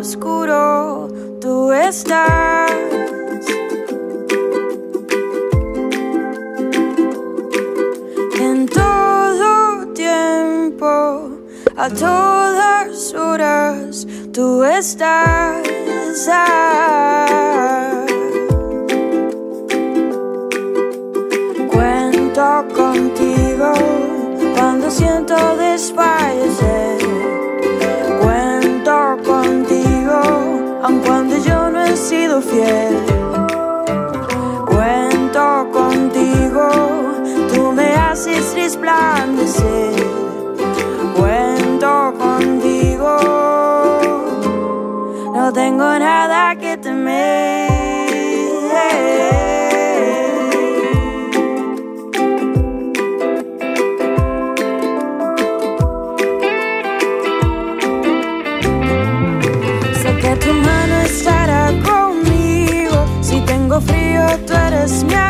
oscuro tú estás. En todo tiempo, a todas horas, tú estás. Cuento contigo cuando siento desfallecer. Fiel. Cuento contigo, tú me haces resplandecer. Cuento contigo, no tengo nada que temer. Tú eres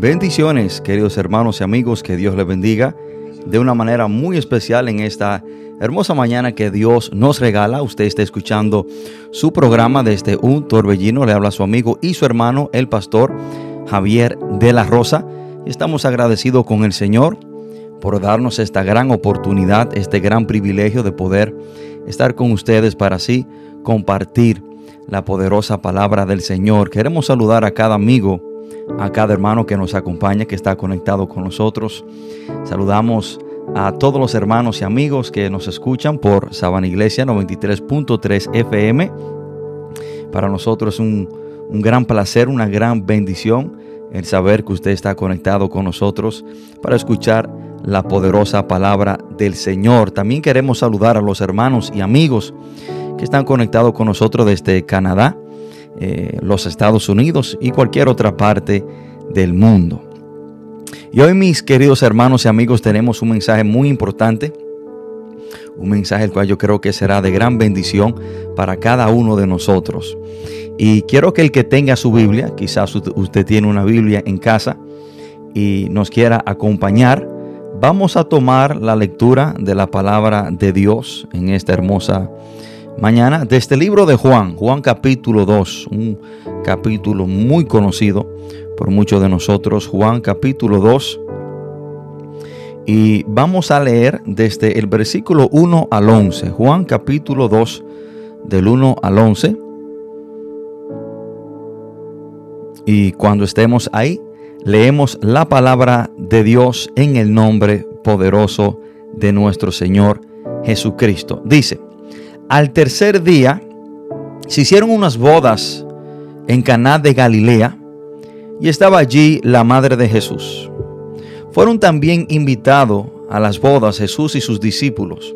Bendiciones, queridos hermanos y amigos, que Dios les bendiga de una manera muy especial en esta hermosa mañana que Dios nos regala. Usted está escuchando su programa desde un torbellino. Le habla su amigo y su hermano, el pastor Javier de la Rosa. Estamos agradecidos con el Señor por darnos esta gran oportunidad, este gran privilegio de poder estar con ustedes para así compartir la poderosa palabra del Señor. Queremos saludar a cada amigo a cada hermano que nos acompaña, que está conectado con nosotros. Saludamos a todos los hermanos y amigos que nos escuchan por Sabana Iglesia 93.3 FM. Para nosotros es un, un gran placer, una gran bendición el saber que usted está conectado con nosotros para escuchar la poderosa palabra del Señor. También queremos saludar a los hermanos y amigos que están conectados con nosotros desde Canadá, eh, los Estados Unidos y cualquier otra parte del mundo. Y hoy mis queridos hermanos y amigos tenemos un mensaje muy importante, un mensaje el cual yo creo que será de gran bendición para cada uno de nosotros. Y quiero que el que tenga su Biblia, quizás usted tiene una Biblia en casa y nos quiera acompañar, vamos a tomar la lectura de la palabra de Dios en esta hermosa mañana de este libro de Juan, Juan capítulo 2, un capítulo muy conocido por muchos de nosotros, Juan capítulo 2. Y vamos a leer desde el versículo 1 al 11, Juan capítulo 2, del 1 al 11. Y cuando estemos ahí, leemos la palabra de Dios en el nombre poderoso de nuestro Señor Jesucristo. Dice, al tercer día se hicieron unas bodas en Caná de Galilea y estaba allí la madre de Jesús. Fueron también invitados a las bodas Jesús y sus discípulos.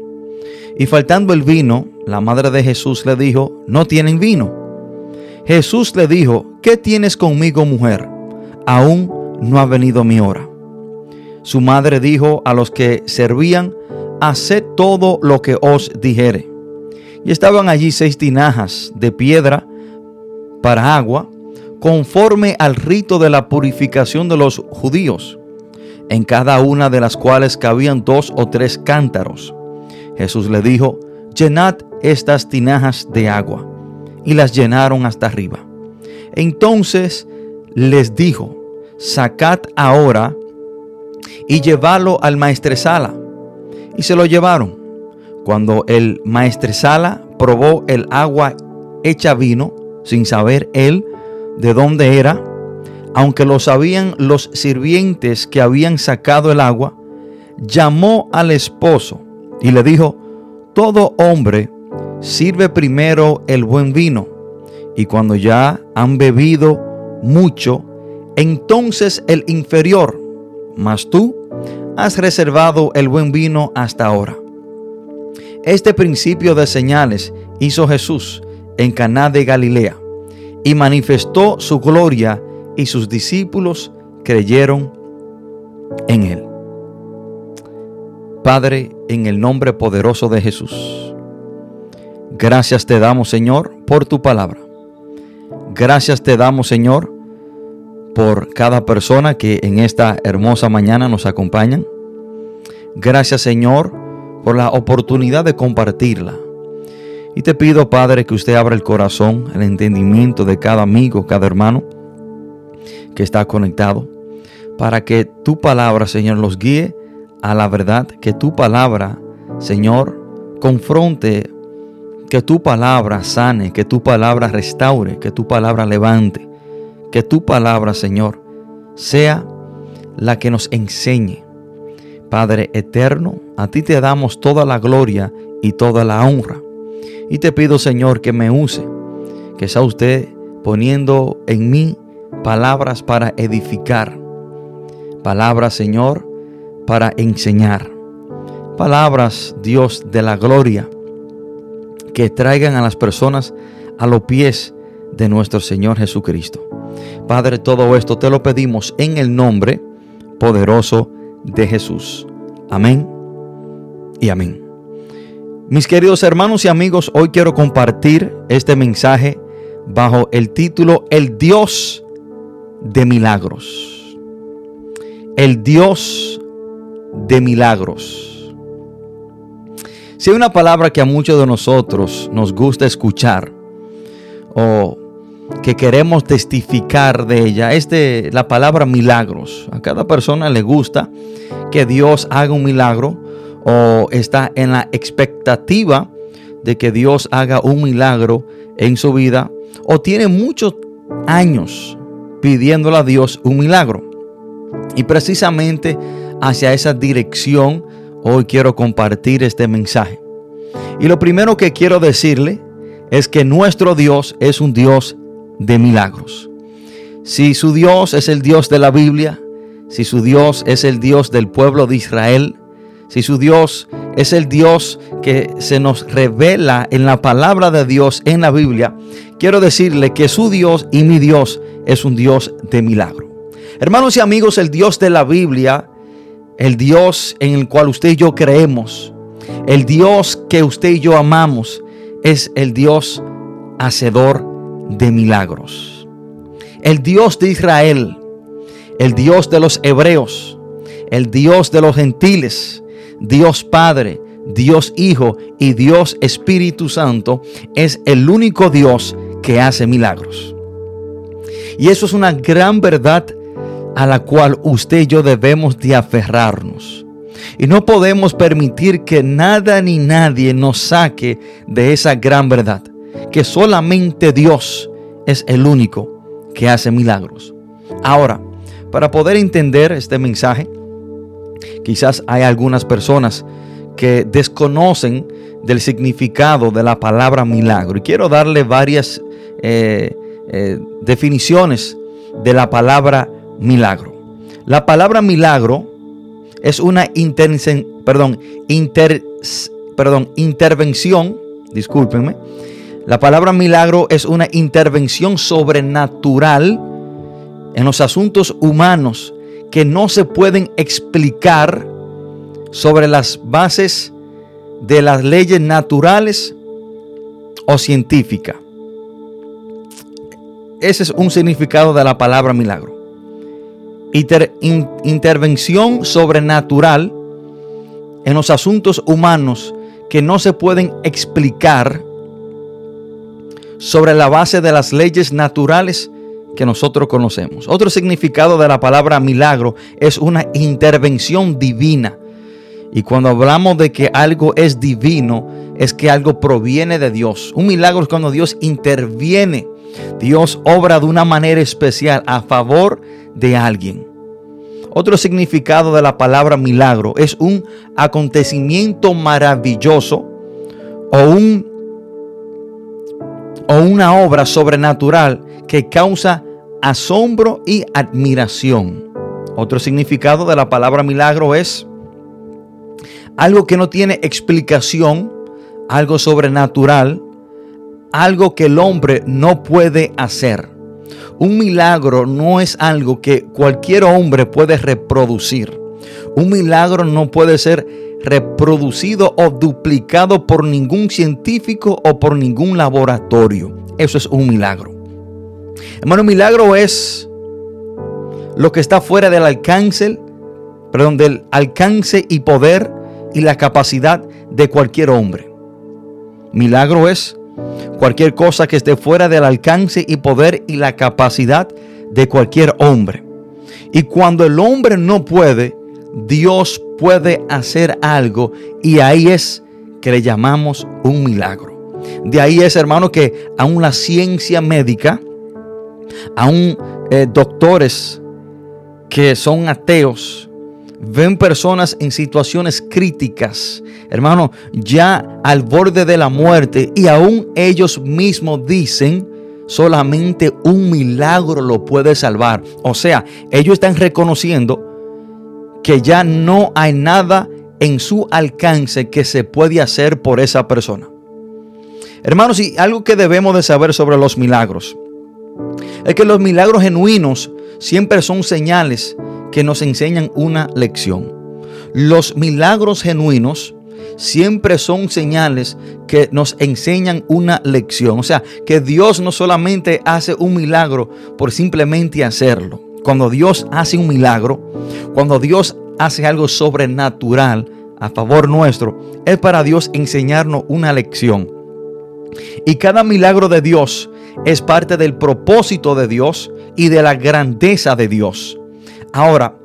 Y faltando el vino, la madre de Jesús le dijo, no tienen vino. Jesús le dijo, ¿qué tienes conmigo mujer? Aún no ha venido mi hora. Su madre dijo a los que servían, haced todo lo que os dijere. Y estaban allí seis tinajas de piedra para agua, conforme al rito de la purificación de los judíos, en cada una de las cuales cabían dos o tres cántaros. Jesús le dijo, llenad estas tinajas de agua. Y las llenaron hasta arriba. Entonces les dijo, sacad ahora y llevadlo al maestresala. Y se lo llevaron. Cuando el maestresala probó el agua hecha vino, sin saber él de dónde era, aunque lo sabían los sirvientes que habían sacado el agua, llamó al esposo y le dijo, todo hombre sirve primero el buen vino, y cuando ya han bebido mucho, entonces el inferior, mas tú has reservado el buen vino hasta ahora. Este principio de señales hizo Jesús en Caná de Galilea y manifestó su gloria y sus discípulos creyeron en él. Padre, en el nombre poderoso de Jesús, gracias te damos, Señor, por tu palabra. Gracias te damos, Señor, por cada persona que en esta hermosa mañana nos acompañan. Gracias, Señor, por la oportunidad de compartirla. Y te pido, Padre, que usted abra el corazón, el entendimiento de cada amigo, cada hermano que está conectado, para que tu palabra, Señor, los guíe a la verdad, que tu palabra, Señor, confronte, que tu palabra sane, que tu palabra restaure, que tu palabra levante, que tu palabra, Señor, sea la que nos enseñe. Padre eterno, a ti te damos toda la gloria y toda la honra. Y te pido, Señor, que me use, que sea usted poniendo en mí palabras para edificar, palabras, Señor, para enseñar. Palabras, Dios de la gloria, que traigan a las personas a los pies de nuestro Señor Jesucristo. Padre, todo esto te lo pedimos en el nombre poderoso de Jesús. Amén y amén. Mis queridos hermanos y amigos, hoy quiero compartir este mensaje bajo el título El Dios de Milagros. El Dios de milagros. Si hay una palabra que a muchos de nosotros nos gusta escuchar o que queremos testificar de ella es de la palabra milagros. A cada persona le gusta que Dios haga un milagro o está en la expectativa de que Dios haga un milagro en su vida o tiene muchos años pidiéndole a Dios un milagro. Y precisamente hacia esa dirección hoy quiero compartir este mensaje. Y lo primero que quiero decirle es que nuestro Dios es un Dios de milagros. Si su Dios es el Dios de la Biblia, si su Dios es el Dios del pueblo de Israel, si su Dios es el Dios que se nos revela en la palabra de Dios en la Biblia, quiero decirle que su Dios y mi Dios es un Dios de milagro. Hermanos y amigos, el Dios de la Biblia el Dios en el cual usted y yo creemos, el Dios que usted y yo amamos, es el Dios hacedor de milagros. El Dios de Israel, el Dios de los hebreos, el Dios de los gentiles, Dios Padre, Dios Hijo y Dios Espíritu Santo es el único Dios que hace milagros. Y eso es una gran verdad a la cual usted y yo debemos de aferrarnos. Y no podemos permitir que nada ni nadie nos saque de esa gran verdad, que solamente Dios es el único que hace milagros. Ahora, para poder entender este mensaje, quizás hay algunas personas que desconocen del significado de la palabra milagro. Y quiero darle varias eh, eh, definiciones de la palabra milagro. La palabra milagro es una perdón, perdón, intervención, discúlpenme, la palabra milagro es una intervención sobrenatural en los asuntos humanos que no se pueden explicar sobre las bases de las leyes naturales o científicas. Ese es un significado de la palabra milagro. intervención sobrenatural en los asuntos humanos que no se pueden explicar sobre la base de las leyes naturales que nosotros conocemos. Otro significado de la palabra milagro es una intervención divina. Y cuando hablamos de que algo es divino, es que algo proviene de Dios. Un milagro es cuando Dios interviene. Dios obra de una manera especial a favor de alguien. Otro significado de la palabra milagro es un acontecimiento maravilloso o un o una obra sobrenatural que causa asombro y admiración. Otro significado de la palabra milagro es algo que no tiene explicación, algo sobrenatural, algo que el hombre no puede hacer. Un milagro no es algo que cualquier hombre puede reproducir. Un milagro no puede ser reproducido o duplicado por ningún científico o por ningún laboratorio. Eso es un milagro. Hermano, milagro es lo que está fuera del alcance, perdón, del alcance y poder y la capacidad de cualquier hombre. Milagro es cualquier cosa que esté fuera del alcance y poder y la capacidad de cualquier hombre. Y cuando el hombre no puede, Dios puede hacer algo y ahí es que le llamamos un milagro. De ahí es, hermano, que aún la ciencia médica, aún eh, doctores que son ateos, ven personas en situaciones críticas, hermano, ya al borde de la muerte y aún ellos mismos dicen, solamente un milagro lo puede salvar. O sea, ellos están reconociendo que ya no hay nada en su alcance que se puede hacer por esa persona. Hermanos, y algo que debemos de saber sobre los milagros es que los milagros genuinos siempre son señales que nos enseñan una lección. Los milagros genuinos siempre son señales que nos enseñan una lección. O sea, que Dios no solamente hace un milagro por simplemente hacerlo. Cuando Dios hace un milagro, cuando Dios hace algo sobrenatural a favor nuestro, es para Dios enseñarnos una lección. Y cada milagro de Dios es parte del propósito de Dios y de la grandeza de Dios. Ahora,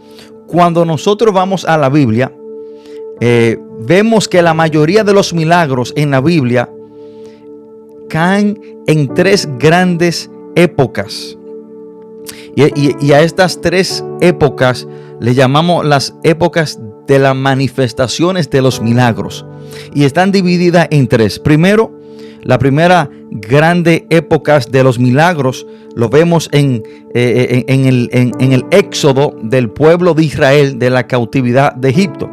cuando nosotros vamos a la Biblia, eh, vemos que la mayoría de los milagros en la Biblia caen en tres grandes épocas. Y, a estas tres épocas le llamamos las épocas de las manifestaciones de los milagros. Y están divididas en tres. Primero, la primera grande época de los milagros lo vemos en, eh, en, el, éxodo del pueblo de Israel de la cautividad de Egipto.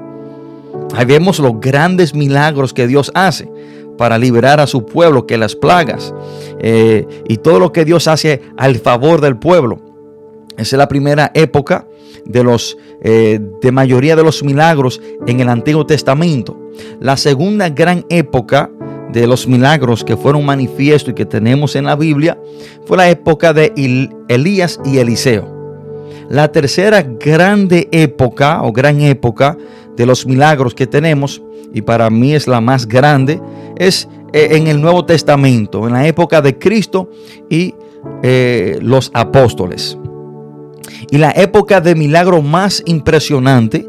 Ahí vemos los grandes milagros que Dios hace para liberar a su pueblo, que las plagas eh, y todo lo que Dios hace al favor del pueblo. Esa es la primera época de los eh, de mayoría de los milagros en el Antiguo Testamento. La segunda gran época de los milagros que fueron manifiesto y que tenemos en la Biblia fue la época de Elías y Eliseo. La tercera grande época o gran época de los milagros que tenemos, y para mí es la más grande, es eh, en el Nuevo Testamento, en la época de Cristo y eh, los apóstoles. Y la época de milagro más impresionante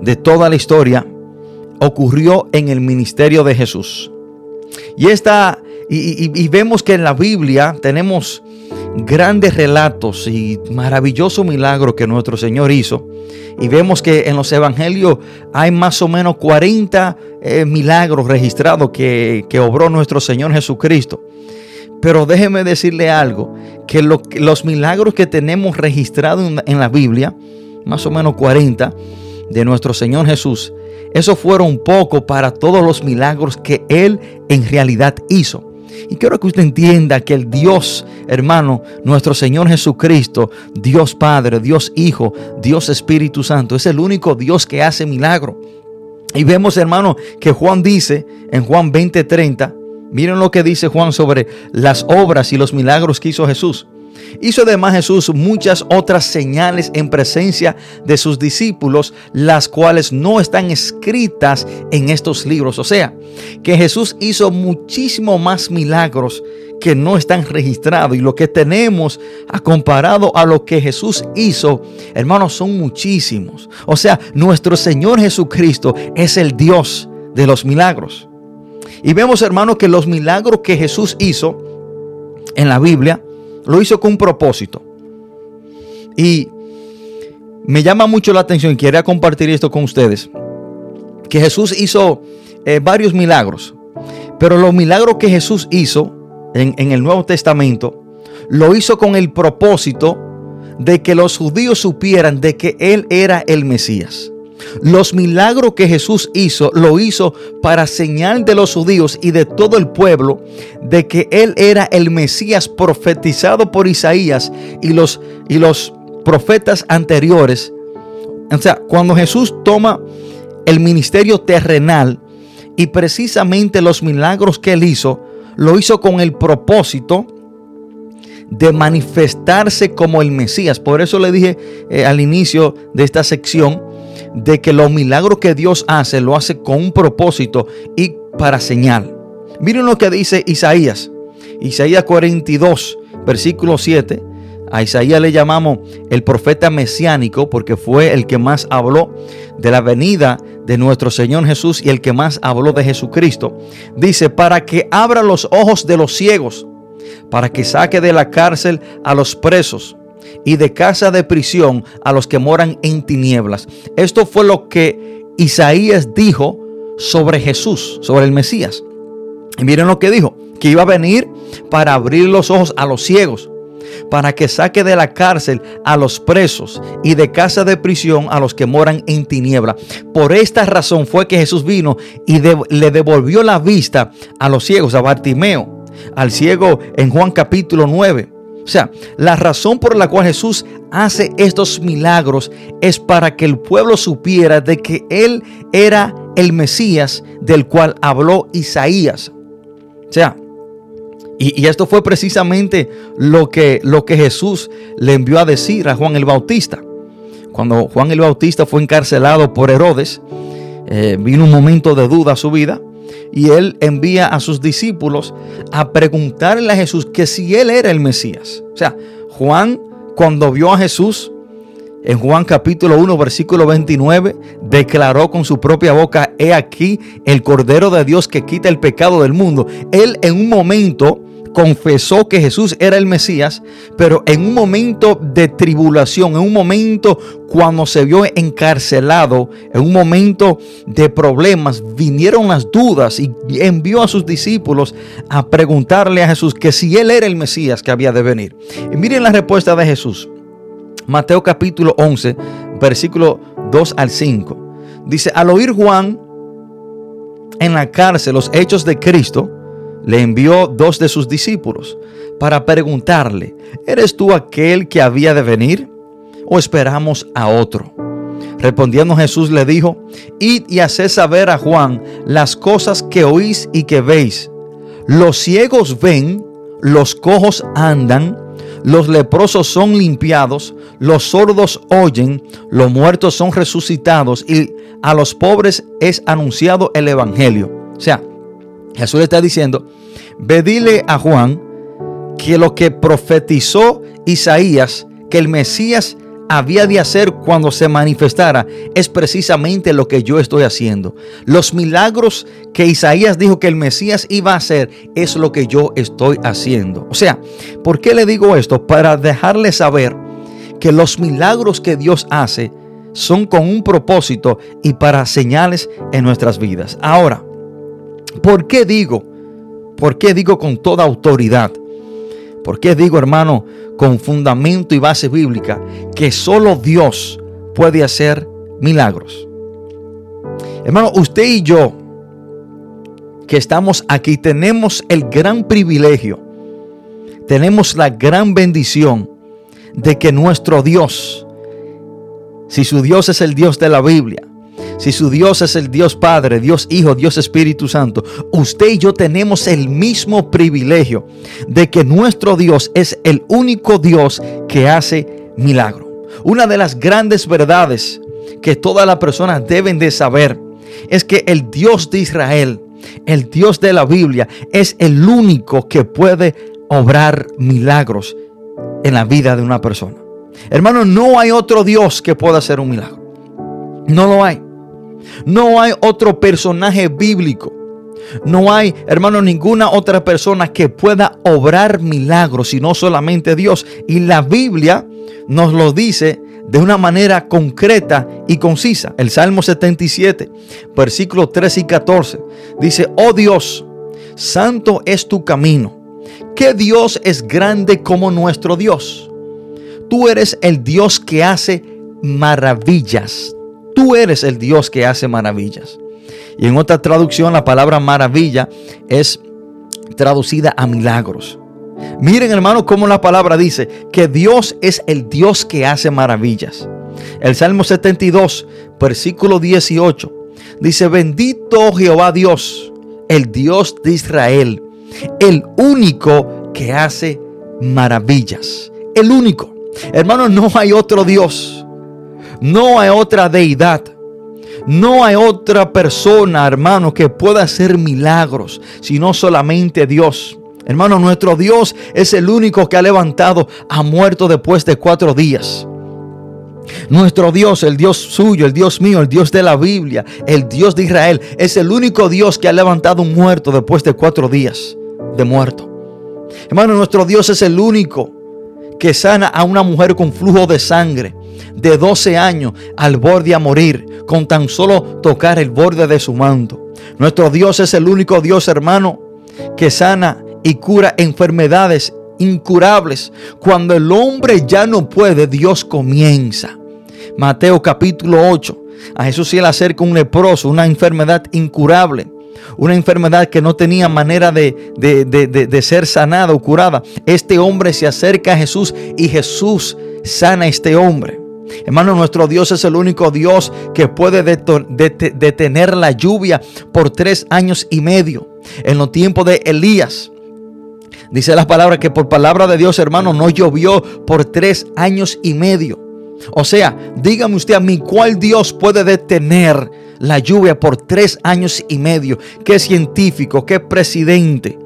de toda la historia ocurrió en el ministerio de Jesús. Y, esta, y, vemos que en la Biblia tenemos grandes relatos y maravilloso milagro que nuestro Señor hizo. Y vemos que en los evangelios hay más o menos 40 eh, milagros registrados que, que obró nuestro Señor Jesucristo. Pero déjeme decirle algo, que, los milagros que tenemos registrados en, la Biblia, más o menos 40, de nuestro Señor Jesús, eso fueron poco para todos los milagros que Él en realidad hizo. Y quiero que usted entienda que el Dios, hermano, nuestro Señor Jesucristo, Dios Padre, Dios Hijo, Dios Espíritu Santo, es el único Dios que hace milagro. Y vemos, hermano, que Juan dice en Juan 20:30, miren lo que dice Juan sobre las obras y los milagros que hizo Jesús. Hizo además Jesús muchas otras señales en presencia de sus discípulos, las cuales no están escritas en estos libros. O sea, que Jesús hizo muchísimo más milagros que no están registrados. Y lo que tenemos a comparado a lo que Jesús hizo, hermanos, son muchísimos. O sea, nuestro Señor Jesucristo es el Dios de los milagros. Y vemos, hermanos, que los milagros que Jesús hizo en la Biblia, lo hizo con un propósito. Y me llama mucho la atención quería compartir esto con ustedes. Que Jesús hizo eh, varios milagros. Pero los milagros que Jesús hizo en, en el Nuevo Testamento, lo hizo con el propósito de que los judíos supieran de que Él era el Mesías. Los milagros que Jesús hizo, lo hizo para señal de los judíos y de todo el pueblo de que Él era el Mesías profetizado por Isaías y los, y los profetas anteriores. O sea, cuando Jesús toma el ministerio terrenal y precisamente los milagros que Él hizo, lo hizo con el propósito de manifestarse como el Mesías. Por eso le dije eh, al inicio de esta sección de que los milagros que Dios hace lo hace con un propósito y para señal. Miren lo que dice Isaías. Isaías 42, versículo 7. A Isaías le llamamos el profeta mesiánico porque fue el que más habló de la venida de nuestro Señor Jesús y el que más habló de Jesucristo. Dice, para que abra los ojos de los ciegos, para que saque de la cárcel a los presos y de casa de prisión a los que moran en tinieblas. Esto fue lo que Isaías dijo sobre Jesús, sobre el Mesías. Y miren lo que dijo, que iba a venir para abrir los ojos a los ciegos, para que saque de la cárcel a los presos y de casa de prisión a los que moran en tiniebla. Por esta razón fue que Jesús vino y le devolvió la vista a los ciegos, a Bartimeo, al ciego en Juan capítulo 9 o sea, la razón por la cual Jesús hace estos milagros es para que el pueblo supiera de que Él era el Mesías del cual habló Isaías. O sea, y, esto fue precisamente lo que, lo que Jesús le envió a decir a Juan el Bautista. Cuando Juan el Bautista fue encarcelado por Herodes, eh, vino un momento de duda a su vida y él envía a sus discípulos a preguntarle a Jesús que si él era el Mesías. O sea, Juan cuando vio a Jesús, en Juan capítulo 1, versículo 29, declaró con su propia boca, he aquí el Cordero de Dios que quita el pecado del mundo. Él en un momento confesó que Jesús era el Mesías, pero en un momento de tribulación, en un momento cuando se vio encarcelado, en un momento de problemas, vinieron las dudas y envió a sus discípulos a preguntarle a Jesús que si él era el Mesías que había de venir. Y miren la respuesta de Jesús. Mateo capítulo 11, versículo 2 al 5. Dice, al oír Juan en la cárcel los hechos de Cristo, le envió dos de sus discípulos para preguntarle, ¿eres tú aquel que había de venir o esperamos a otro? Respondiendo Jesús le dijo, id y haced saber a Juan las cosas que oís y que veis. Los ciegos ven, los cojos andan, los leprosos son limpiados, los sordos oyen, los muertos son resucitados y a los pobres es anunciado el Evangelio. O sea, Jesús está diciendo, ve dile a Juan que lo que profetizó Isaías, que el Mesías había de hacer cuando se manifestara, es precisamente lo que yo estoy haciendo. Los milagros que Isaías dijo que el Mesías iba a hacer, es lo que yo estoy haciendo. O sea, ¿por qué le digo esto? Para dejarle saber que los milagros que Dios hace son con un propósito y para señales en nuestras vidas. Ahora, ¿Por qué digo? ¿Por qué digo con toda autoridad? ¿Por qué digo, hermano, con fundamento y base bíblica, que solo Dios puede hacer milagros? Hermano, usted y yo que estamos aquí tenemos el gran privilegio, tenemos la gran bendición de que nuestro Dios, si su Dios es el Dios de la Biblia, si su Dios es el Dios Padre, Dios Hijo, Dios Espíritu Santo, usted y yo tenemos el mismo privilegio de que nuestro Dios es el único Dios que hace milagro. Una de las grandes verdades que todas las personas deben de saber es que el Dios de Israel, el Dios de la Biblia, es el único que puede obrar milagros en la vida de una persona. Hermano, no hay otro Dios que pueda hacer un milagro. No lo hay. No hay otro personaje bíblico. No hay, hermano, ninguna otra persona que pueda obrar milagros, sino solamente Dios. Y la Biblia nos lo dice de una manera concreta y concisa. El Salmo 77, versículos 3 y 14, dice, oh Dios, santo es tu camino. ¿Qué Dios es grande como nuestro Dios? Tú eres el Dios que hace maravillas. Tú eres el Dios que hace maravillas. Y en otra traducción la palabra maravilla es traducida a milagros. Miren hermano cómo la palabra dice que Dios es el Dios que hace maravillas. El Salmo 72, versículo 18, dice, bendito Jehová Dios, el Dios de Israel, el único que hace maravillas. El único. Hermano, no hay otro Dios. No hay otra deidad. No hay otra persona, hermano, que pueda hacer milagros, sino solamente Dios. Hermano, nuestro Dios es el único que ha levantado a muerto después de cuatro días. Nuestro Dios, el Dios suyo, el Dios mío, el Dios de la Biblia, el Dios de Israel, es el único Dios que ha levantado un muerto después de cuatro días de muerto. Hermano, nuestro Dios es el único que sana a una mujer con flujo de sangre de 12 años al borde a morir con tan solo tocar el borde de su manto. Nuestro Dios es el único Dios, hermano, que sana y cura enfermedades incurables. Cuando el hombre ya no puede, Dios comienza. Mateo capítulo 8. A Jesús se le acerca un leproso, una enfermedad incurable. Una enfermedad que no tenía manera de, de, de, ser sanada o curada. Este hombre se acerca a Jesús y Jesús sana a este hombre. Hermano, nuestro Dios es el único Dios que puede detener la lluvia por tres años y medio. En los tiempos de Elías, Dice la palabra que por palabra de Dios, hermano, no llovió por tres años y medio. O sea, dígame usted a mí, ¿cuál Dios puede detener la lluvia por tres años y medio? ¿Qué científico? ¿Qué presidente?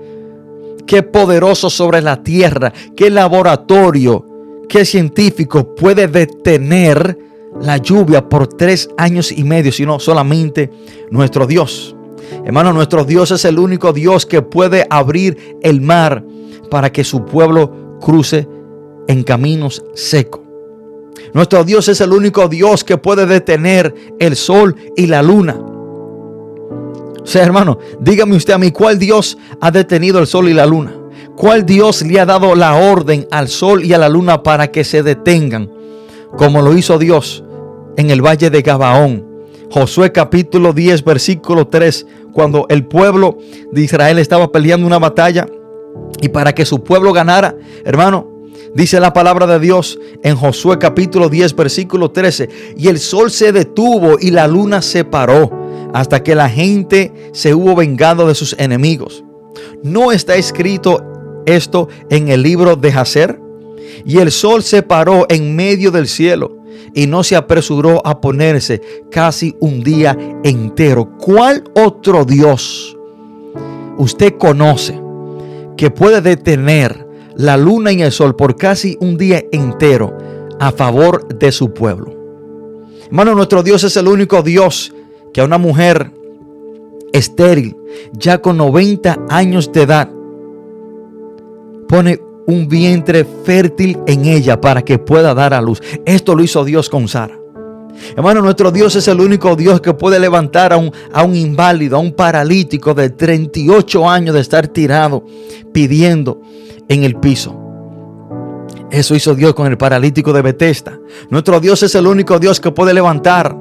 ¿Qué poderoso sobre la tierra? ¿Qué laboratorio? ¿Qué científico puede detener la lluvia por tres años y medio? Sino solamente nuestro Dios. Hermano, nuestro Dios es el único Dios que puede abrir el mar para que su pueblo cruce en caminos secos. Nuestro Dios es el único Dios que puede detener el sol y la luna. O sea, hermano, dígame usted a mí, ¿cuál Dios ha detenido el sol y la luna? ¿Cuál Dios le ha dado la orden al sol y a la luna para que se detengan? Como lo hizo Dios en el valle de Gabaón. Josué capítulo 10, versículo 3 cuando el pueblo de Israel estaba peleando una batalla y para que su pueblo ganara, hermano, dice la palabra de Dios en Josué capítulo 10 versículo 13, y el sol se detuvo y la luna se paró hasta que la gente se hubo vengado de sus enemigos. ¿No está escrito esto en el libro de Jacer? Y el sol se paró en medio del cielo y no se apresuró a ponerse casi un día entero. ¿Cuál otro Dios usted conoce que puede detener la luna y el sol por casi un día entero a favor de su pueblo? Hermano, nuestro Dios es el único Dios que a una mujer estéril, ya con 90 años de edad, pone un vientre fértil en ella para que pueda dar a luz. Esto lo hizo Dios con Sara. Hermano, nuestro Dios es el único Dios que puede levantar a un, a un inválido, a un paralítico de 38 años de estar tirado pidiendo en el piso. Eso hizo Dios con el paralítico de Bethesda. Nuestro Dios es el único Dios que puede levantar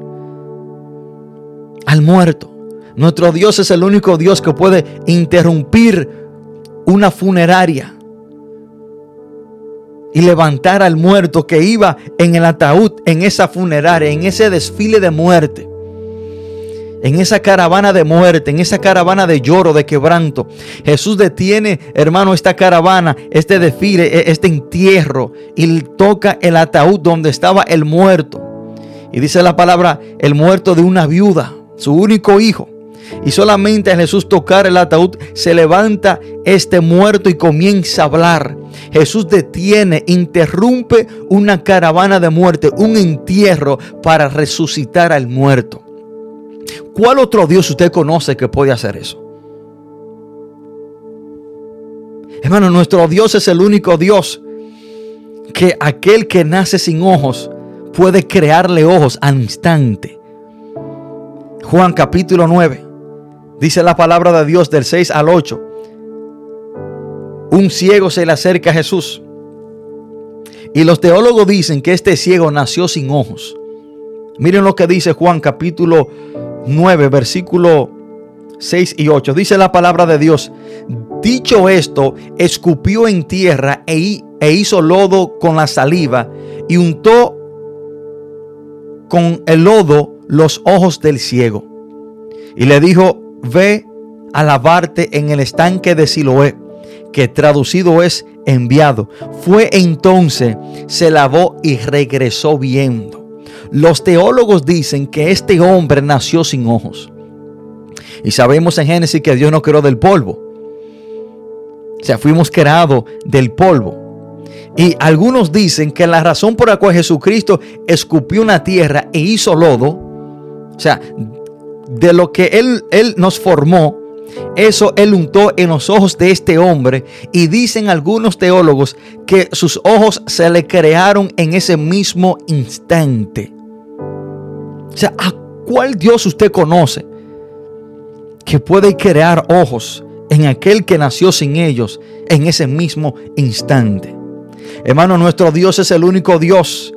al muerto. Nuestro Dios es el único Dios que puede interrumpir una funeraria y levantar al muerto que iba en el ataúd, en esa funeraria, en ese desfile de muerte, en esa caravana de muerte, en esa caravana de lloro, de quebranto. Jesús detiene, hermano, esta caravana, este desfile, e, este entierro, y toca el ataúd donde estaba el muerto. Y dice la palabra, el muerto de una viuda, su único hijo. Y solamente a Jesús tocar el ataúd se levanta este muerto y comienza a hablar. Jesús detiene, interrumpe una caravana de muerte, un entierro para resucitar al muerto. ¿Cuál otro Dios usted conoce que puede hacer eso? Hermano, nuestro Dios es el único Dios que aquel que nace sin ojos puede crearle ojos al instante. Juan capítulo 9. Dice la palabra de Dios del 6 al 8. Un ciego se le acerca a Jesús. Y los teólogos dicen que este ciego nació sin ojos. Miren lo que dice Juan capítulo 9, versículo 6 y 8. Dice la palabra de Dios. Dicho esto, escupió en tierra e, e hizo lodo con la saliva y untó con el lodo los ojos del ciego. Y le dijo, ve a lavarte en el estanque de Siloé, que traducido es enviado. Fue entonces, se lavó y regresó viendo. Los teólogos dicen que este hombre nació sin ojos. Y sabemos en Génesis que Dios no creó del polvo. O sea, fuimos creados del polvo. Y algunos dicen que la razón por la cual Jesucristo escupió una tierra e hizo lodo, o sea, de lo que Él, él nos formó, eso Él untó en los ojos de este hombre. Y dicen algunos teólogos que sus ojos se le crearon en ese mismo instante. O sea, ¿a cuál Dios usted conoce que puede crear ojos en aquel que nació sin ellos en ese mismo instante? Hermano, nuestro Dios es el único Dios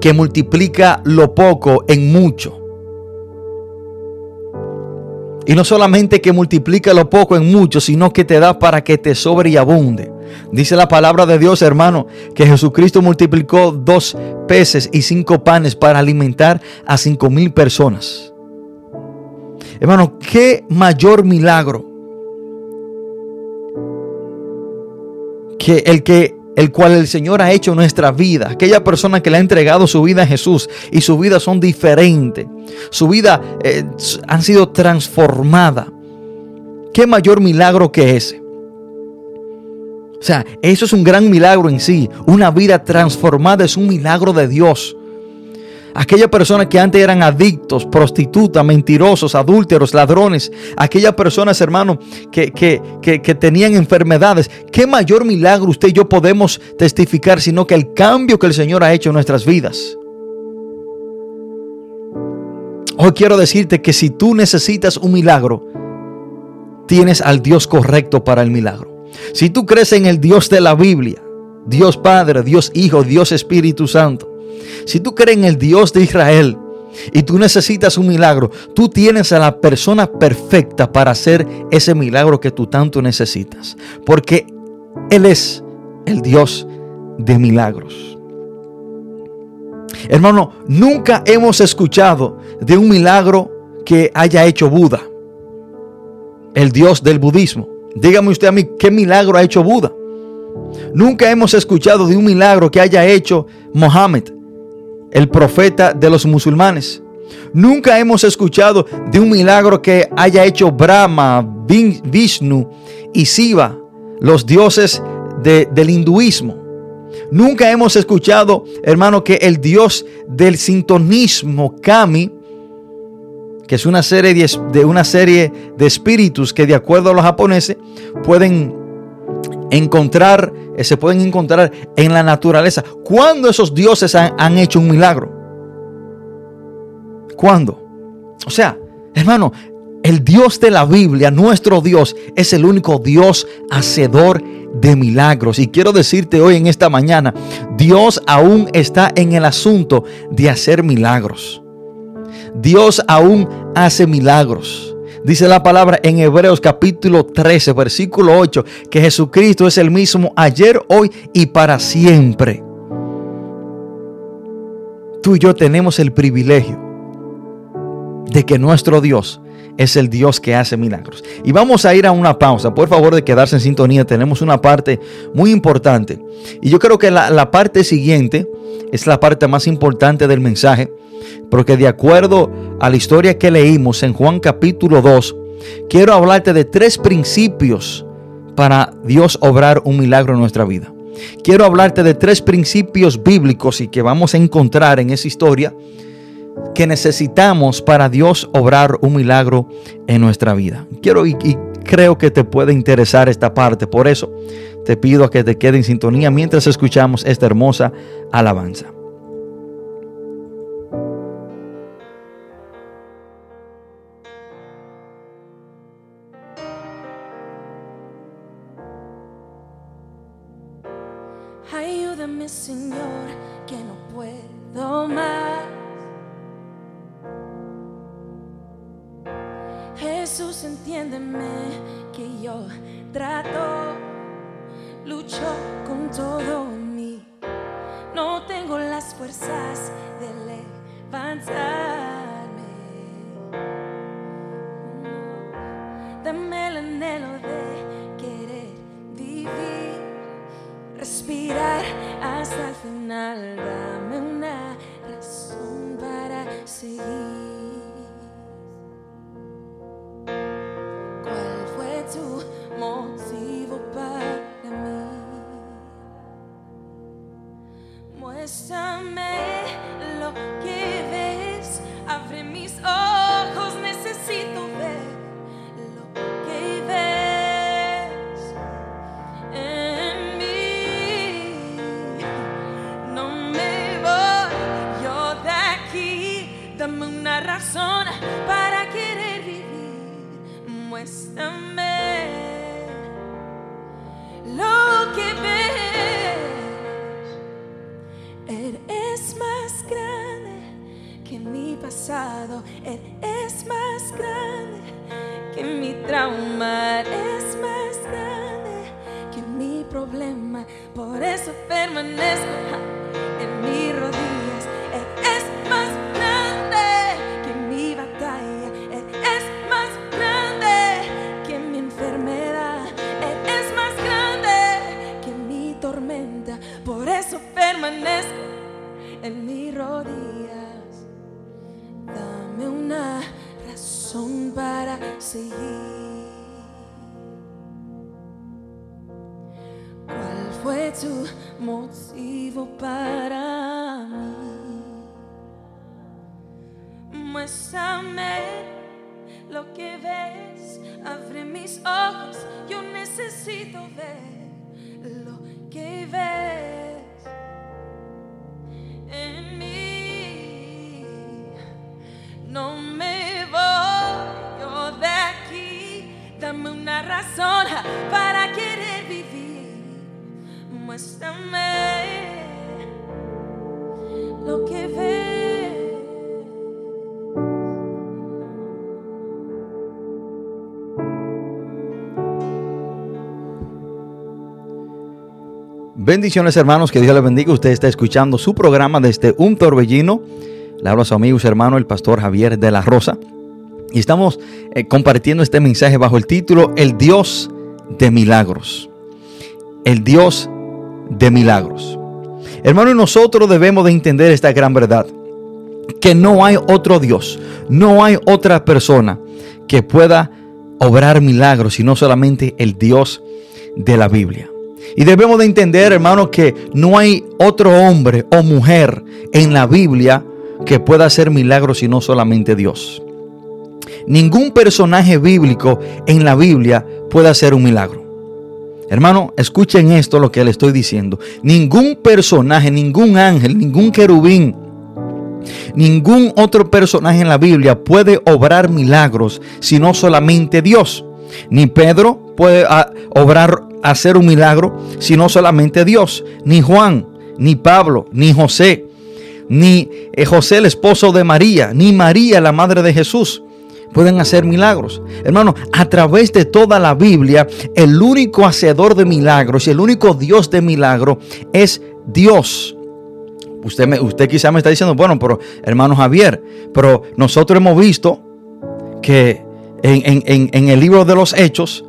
que multiplica lo poco en mucho. Y no solamente que multiplica lo poco en mucho, sino que te da para que te sobre y abunde. Dice la palabra de Dios, hermano, que Jesucristo multiplicó dos peces y cinco panes para alimentar a cinco mil personas. Hermano, qué mayor milagro que el que el cual el Señor ha hecho en nuestra vida. Aquella persona que le ha entregado su vida a Jesús y su vida son diferentes. Su vida eh, han sido transformada. ¿Qué mayor milagro que ese? O sea, eso es un gran milagro en sí. Una vida transformada es un milagro de Dios. Aquellas personas que antes eran adictos, prostitutas, mentirosos, adúlteros, ladrones. Aquellas personas, hermano, que, que, tenían enfermedades. ¿Qué mayor milagro usted y yo podemos testificar sino que el cambio que el Señor ha hecho en nuestras vidas? Hoy quiero decirte que si tú necesitas un milagro, tienes al Dios correcto para el milagro. Si tú crees en el Dios de la Biblia, Dios Padre, Dios Hijo, Dios Espíritu Santo, si tú crees en el Dios de Israel y tú necesitas un milagro, tú tienes a la persona perfecta para hacer ese milagro que tú tanto necesitas. Porque Él es el Dios de milagros. Hermano, nunca hemos escuchado de un milagro que haya hecho Buda, el Dios del budismo. Dígame usted a mí, ¿qué milagro ha hecho Buda? Nunca hemos escuchado de un milagro que haya hecho Mohammed, el profeta de los musulmanes. Nunca hemos escuchado de un milagro que haya hecho Brahma, Vishnu y Siva, los dioses del hinduismo. Nunca hemos escuchado, hermano, que el dios del sintonismo, Kami, que es una serie de, de, una serie de espíritus que de acuerdo a los japoneses pueden encontrar se pueden encontrar en la naturaleza. ¿Cuándo esos dioses han, hecho un milagro? ¿Cuándo? O sea, hermano, el Dios de la Biblia, nuestro Dios, es el único Dios hacedor de milagros. Y quiero decirte hoy en esta mañana, Dios aún está en el asunto de hacer milagros. Dios aún hace milagros. Dice la palabra en Hebreos capítulo 13, versículo 8, que Jesucristo es el mismo ayer, hoy y para siempre. Tú y yo tenemos el privilegio de que nuestro Dios es el Dios que hace milagros. Y vamos a ir a una pausa. Por favor, de quedarse en sintonía. Tenemos una parte muy importante. Y yo creo que la, la parte siguiente es la parte más importante del mensaje. Porque de acuerdo a la historia que leímos en Juan capítulo 2, quiero hablarte de tres principios para Dios obrar un milagro en nuestra vida. Quiero hablarte de tres principios bíblicos y que vamos a encontrar en esa historia que necesitamos para Dios obrar un milagro en nuestra vida. Quiero y, creo que te puede interesar esta parte, por eso te pido a que te quede en sintonía mientras escuchamos esta hermosa alabanza. Muéstrame lo que ves. Eres más grande que mi pasado, eres más grande que mi trauma, eres más grande que mi problema. Por eso permanezco seguir. ¿Cuál fue tu motivo para mí? Muéstrame lo que ves, abre mis ojos, yo necesito ver lo que ves una razón para querer vivir. Muéstrame lo que. Bendiciones hermanos, que Dios les bendiga. Usted está escuchando su programa desde un torbellino. Le hablo a su amigo su hermano, el pastor Javier de la Rosa. Y estamos eh, compartiendo este mensaje bajo el título El Dios de Milagros. El Dios de Milagros. Hermano, nosotros debemos de entender esta gran verdad. Que no hay otro Dios, no hay otra persona que pueda obrar milagros, sino solamente el Dios de la Biblia. Y debemos de entender, hermano, que no hay otro hombre o mujer en la Biblia que pueda hacer milagros sino solamente Dios. Ningún personaje bíblico en la Biblia puede hacer un milagro. Hermano, escuchen esto lo que le estoy diciendo. Ningún personaje, ningún ángel, ningún querubín, ningún otro personaje en la Biblia puede obrar milagros sino solamente Dios. Ni Pedro puede ah, obrar hacer un milagro sino solamente Dios, ni Juan, ni Pablo, ni José. ni eh, José el esposo de María, ni María la madre de Jesús pueden hacer milagros. Hermano, a través de toda la Biblia, el único hacedor de milagros y el único Dios de milagro es Dios. Usted, me, usted quizá me está diciendo, bueno, pero hermano Javier, pero nosotros hemos visto que en, el libro de los Hechos,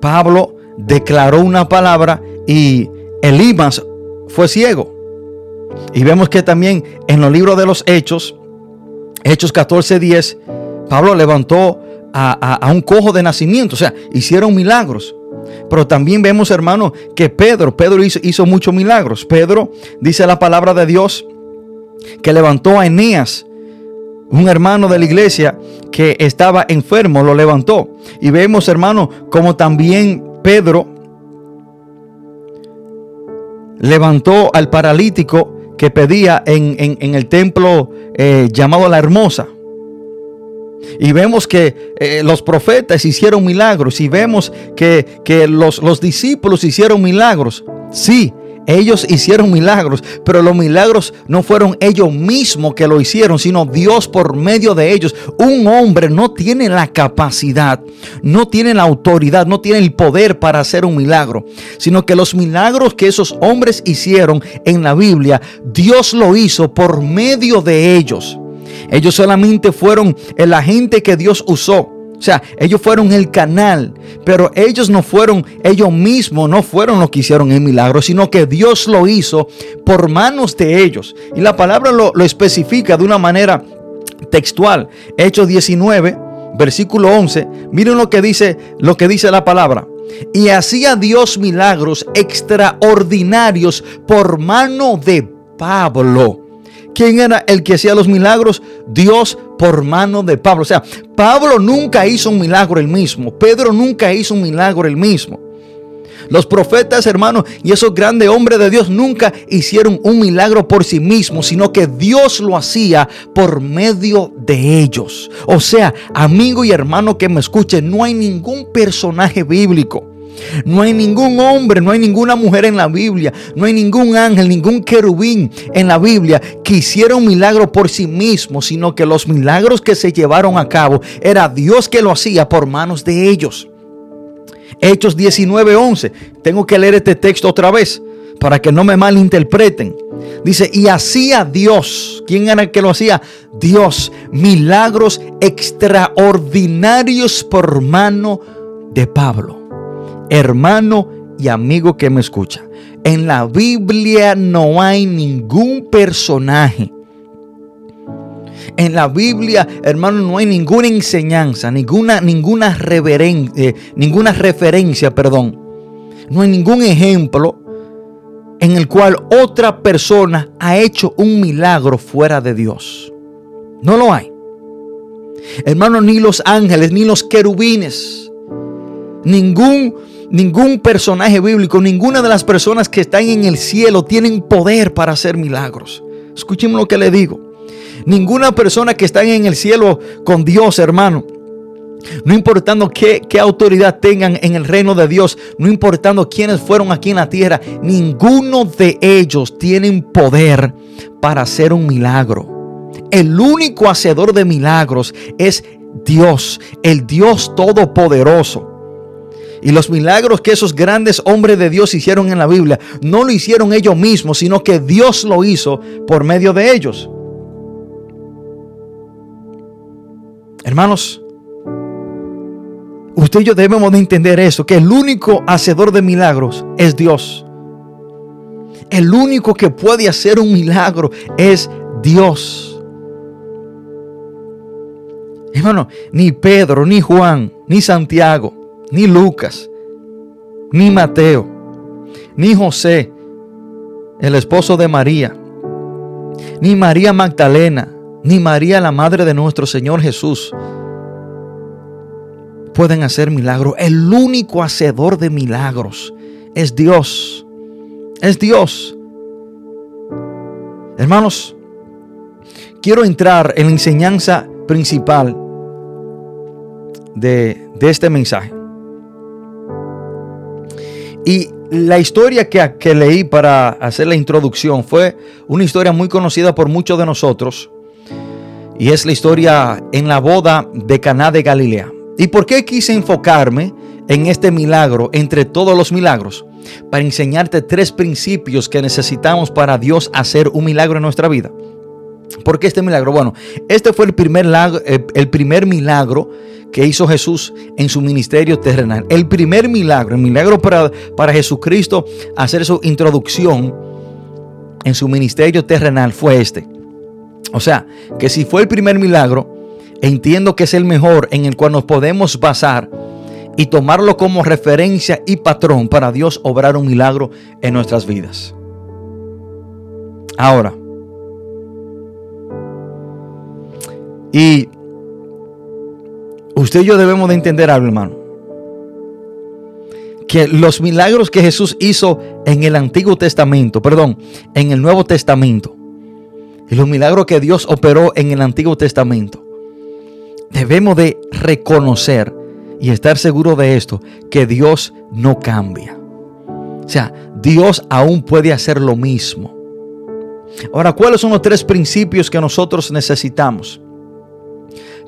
Pablo declaró una palabra y Elimas fue ciego. Y vemos que también en los libros de los Hechos, Hechos 14:10, Pablo levantó a, un cojo de nacimiento, o sea, hicieron milagros. Pero también vemos, hermano, que Pedro, Pedro hizo, muchos milagros. Pedro, dice la palabra de Dios, que levantó a Eneas, un hermano de la iglesia que estaba enfermo, lo levantó. Y vemos, hermano, como también Pedro levantó al paralítico que pedía en, el templo eh, llamado La Hermosa. Y vemos que eh, los profetas hicieron milagros y vemos que, los, los discípulos hicieron milagros. Sí, ellos hicieron milagros, pero los milagros no fueron ellos mismos que lo hicieron, sino Dios por medio de ellos. Un hombre no tiene la capacidad, no tiene la autoridad, no tiene el poder para hacer un milagro, sino que los milagros que esos hombres hicieron en la Biblia, Dios lo hizo por medio de ellos. Ellos solamente fueron el agente que Dios usó. O sea, ellos fueron el canal, pero ellos no fueron, ellos mismos no fueron los que hicieron el milagro, sino que Dios lo hizo por manos de ellos. Y la palabra lo, especifica de una manera textual. Hechos 19, versículo 11. Miren lo que dice, lo que dice la palabra. Y hacía Dios milagros extraordinarios por mano de Pablo ¿Quién era el que hacía los milagros? Dios por mano de Pablo. O sea, Pablo nunca hizo un milagro el mismo. Pedro nunca hizo un milagro el mismo. Los profetas, hermanos, y esos grandes hombres de Dios nunca hicieron un milagro por sí mismos, sino que Dios lo hacía por medio de ellos. O sea, amigo y hermano que me escuchen, no hay ningún personaje bíblico no hay ningún hombre, no hay ninguna mujer en la Biblia, no hay ningún ángel, ningún querubín en la Biblia que hiciera un milagro por sí mismo, sino que los milagros que se llevaron a cabo era Dios que lo hacía por manos de ellos. Hechos 19:11. Tengo que leer este texto otra vez para que no me malinterpreten. Dice, y hacía Dios. ¿Quién era el que lo hacía? Dios. Milagros extraordinarios por mano de Pablo hermano y amigo que me escucha, en la Biblia no hay ningún personaje. En la Biblia, hermano, no hay ninguna enseñanza, ninguna, ninguna, eh, ninguna referencia, perdón. No hay ningún ejemplo en el cual otra persona ha hecho un milagro fuera de Dios. No lo hay. Hermano, ni los ángeles, ni los querubines, ningún Ningún personaje bíblico, ninguna de las personas que están en el cielo tienen poder para hacer milagros. Escuchen lo que le digo. Ninguna persona que está en el cielo con Dios, hermano, no importando qué, qué, autoridad tengan en el reino de Dios, no importando quiénes fueron aquí en la tierra, ninguno de ellos tienen poder para hacer un milagro. El único hacedor de milagros es Dios, el Dios todopoderoso. Y los milagros que esos grandes hombres de Dios hicieron en la Biblia, no lo hicieron ellos mismos, sino que Dios lo hizo por medio de ellos. Hermanos, usted y yo debemos de entender eso, que el único hacedor de milagros es Dios. El único que puede hacer un milagro es Dios. Hermano, ni Pedro, ni Juan, ni Santiago, ni Lucas, ni Mateo, ni José, el esposo de María, ni María Magdalena, ni María la madre de nuestro Señor Jesús pueden hacer milagros. El único hacedor de milagros es Dios. Es Dios. Hermanos, quiero entrar en la enseñanza principal de, de este mensaje. Y la historia que, que, leí para hacer la introducción fue una historia muy conocida por muchos de nosotros y es la historia en la boda de Caná de Galilea. ¿Y por qué quise enfocarme en este milagro entre todos los milagros? Para enseñarte tres principios que necesitamos para Dios hacer un milagro en nuestra vida. ¿Por qué este milagro? Bueno, este fue el primer, eh, el primer milagro que hizo Jesús en su ministerio terrenal. El primer milagro, el milagro para, para Jesucristo hacer su introducción en su ministerio terrenal fue este. O sea, que si fue el primer milagro, entiendo que es el mejor en el cual nos podemos basar y tomarlo como referencia y patrón para Dios obrar un milagro en nuestras vidas. Ahora, y usted y yo debemos de entender algo, hermano. Que los milagros que Jesús hizo en el Antiguo Testamento, perdón, en el Nuevo Testamento, y los milagros que Dios operó en el Antiguo Testamento, debemos de reconocer y estar seguro de esto, que Dios no cambia. O sea, Dios aún puede hacer lo mismo. Ahora, ¿cuáles son los tres principios que nosotros necesitamos?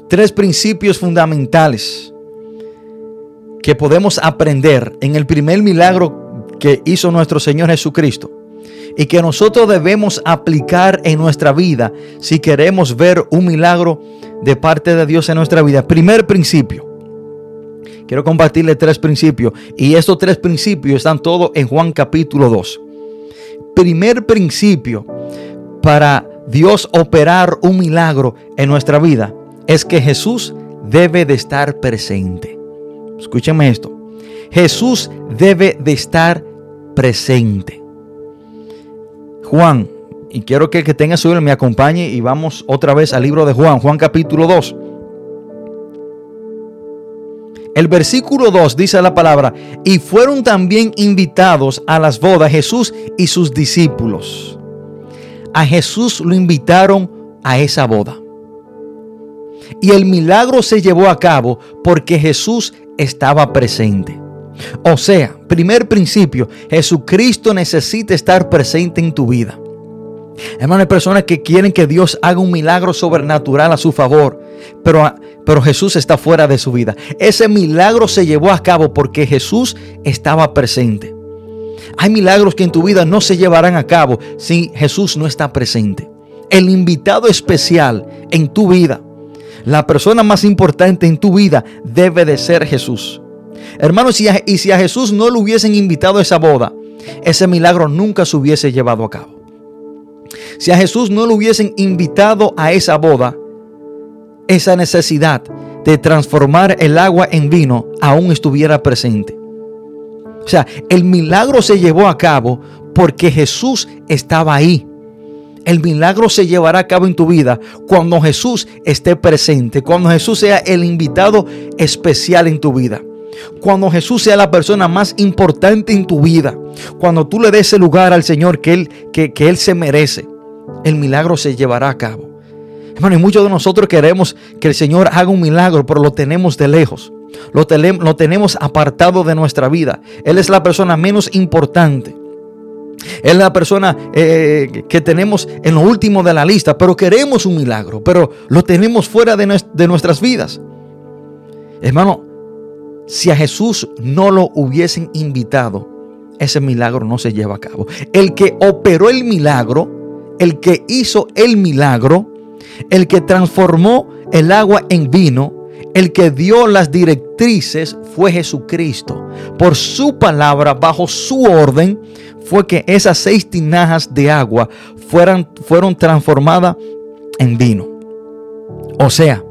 Tres principios fundamentales que podemos aprender en el primer milagro que hizo nuestro Señor Jesucristo y que nosotros debemos aplicar en nuestra vida si queremos ver un milagro de parte de Dios en nuestra vida. Primer principio, quiero compartirle tres principios. Y estos tres principios están todos en Juan capítulo 2. Primer principio para Dios operar un milagro en nuestra vida es que Jesús debe de estar presente. Escúcheme esto. Jesús debe de estar presente. Juan, y quiero que el que tenga su me acompañe y vamos otra vez al libro de Juan, Juan capítulo 2. El versículo 2 dice la palabra, y fueron también invitados a las bodas Jesús y sus discípulos. A Jesús lo invitaron a esa boda. Y el milagro se llevó a cabo porque Jesús estaba presente. O sea, primer principio, Jesucristo necesita estar presente en tu vida. Hermano, hay personas que quieren que Dios haga un milagro sobrenatural a su favor, pero, pero Jesús está fuera de su vida. Ese milagro se llevó a cabo porque Jesús estaba presente. Hay milagros que en tu vida no se llevarán a cabo si Jesús no está presente. El invitado especial en tu vida, la persona más importante en tu vida debe de ser Jesús. Hermanos, y si a Jesús no lo hubiesen invitado a esa boda, ese milagro nunca se hubiese llevado a cabo. Si a Jesús no lo hubiesen invitado a esa boda, esa necesidad de transformar el agua en vino aún estuviera presente. O sea, el milagro se llevó a cabo porque Jesús estaba ahí. El milagro se llevará a cabo en tu vida cuando Jesús esté presente, cuando Jesús sea el invitado especial en tu vida. Cuando Jesús sea la persona más importante en tu vida, cuando tú le des ese lugar al Señor que Él, que, Él se merece el milagro se llevará a cabo. Hermano, y muchos de nosotros queremos que el Señor haga un milagro, pero lo tenemos de lejos. Lo tenemos apartado de nuestra vida. Él es la persona menos importante. Es la persona eh, que tenemos en lo último de la lista, pero queremos un milagro, pero lo tenemos fuera de, de nuestras vidas. Hermano, si a Jesús no lo hubiesen invitado, ese milagro no se lleva a cabo. El que operó el milagro el que hizo el milagro, el que transformó el agua en vino, el que dio las directrices fue Jesucristo. Por su palabra, bajo su orden, fue que esas seis tinajas de agua fueran, fueron transformadas en vino. O sea,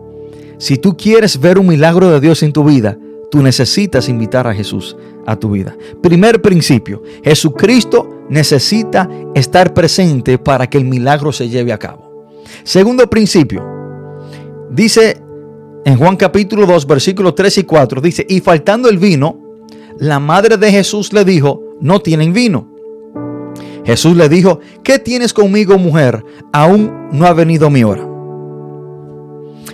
si tú quieres ver un milagro de Dios en tu vida, tú necesitas invitar a Jesús a tu vida. Primer principio, Jesucristo necesita estar presente para que el milagro se lleve a cabo. Segundo principio, dice en Juan capítulo 2, versículos 3 y 4, dice, y faltando el vino, la madre de Jesús le dijo, no tienen vino. Jesús le dijo, ¿qué tienes conmigo mujer? Aún no ha venido mi hora.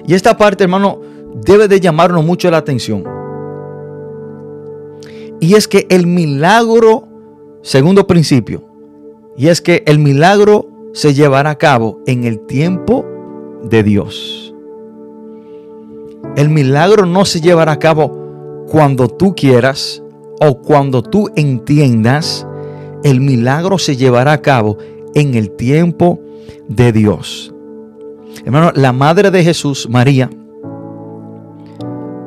Y esta parte, hermano, debe de llamarnos mucho la atención. Y es que el milagro segundo principio, y es que el milagro se llevará a cabo en el tiempo de Dios. El milagro no se llevará a cabo cuando tú quieras o cuando tú entiendas. El milagro se llevará a cabo en el tiempo de Dios. Hermano, la madre de Jesús, María,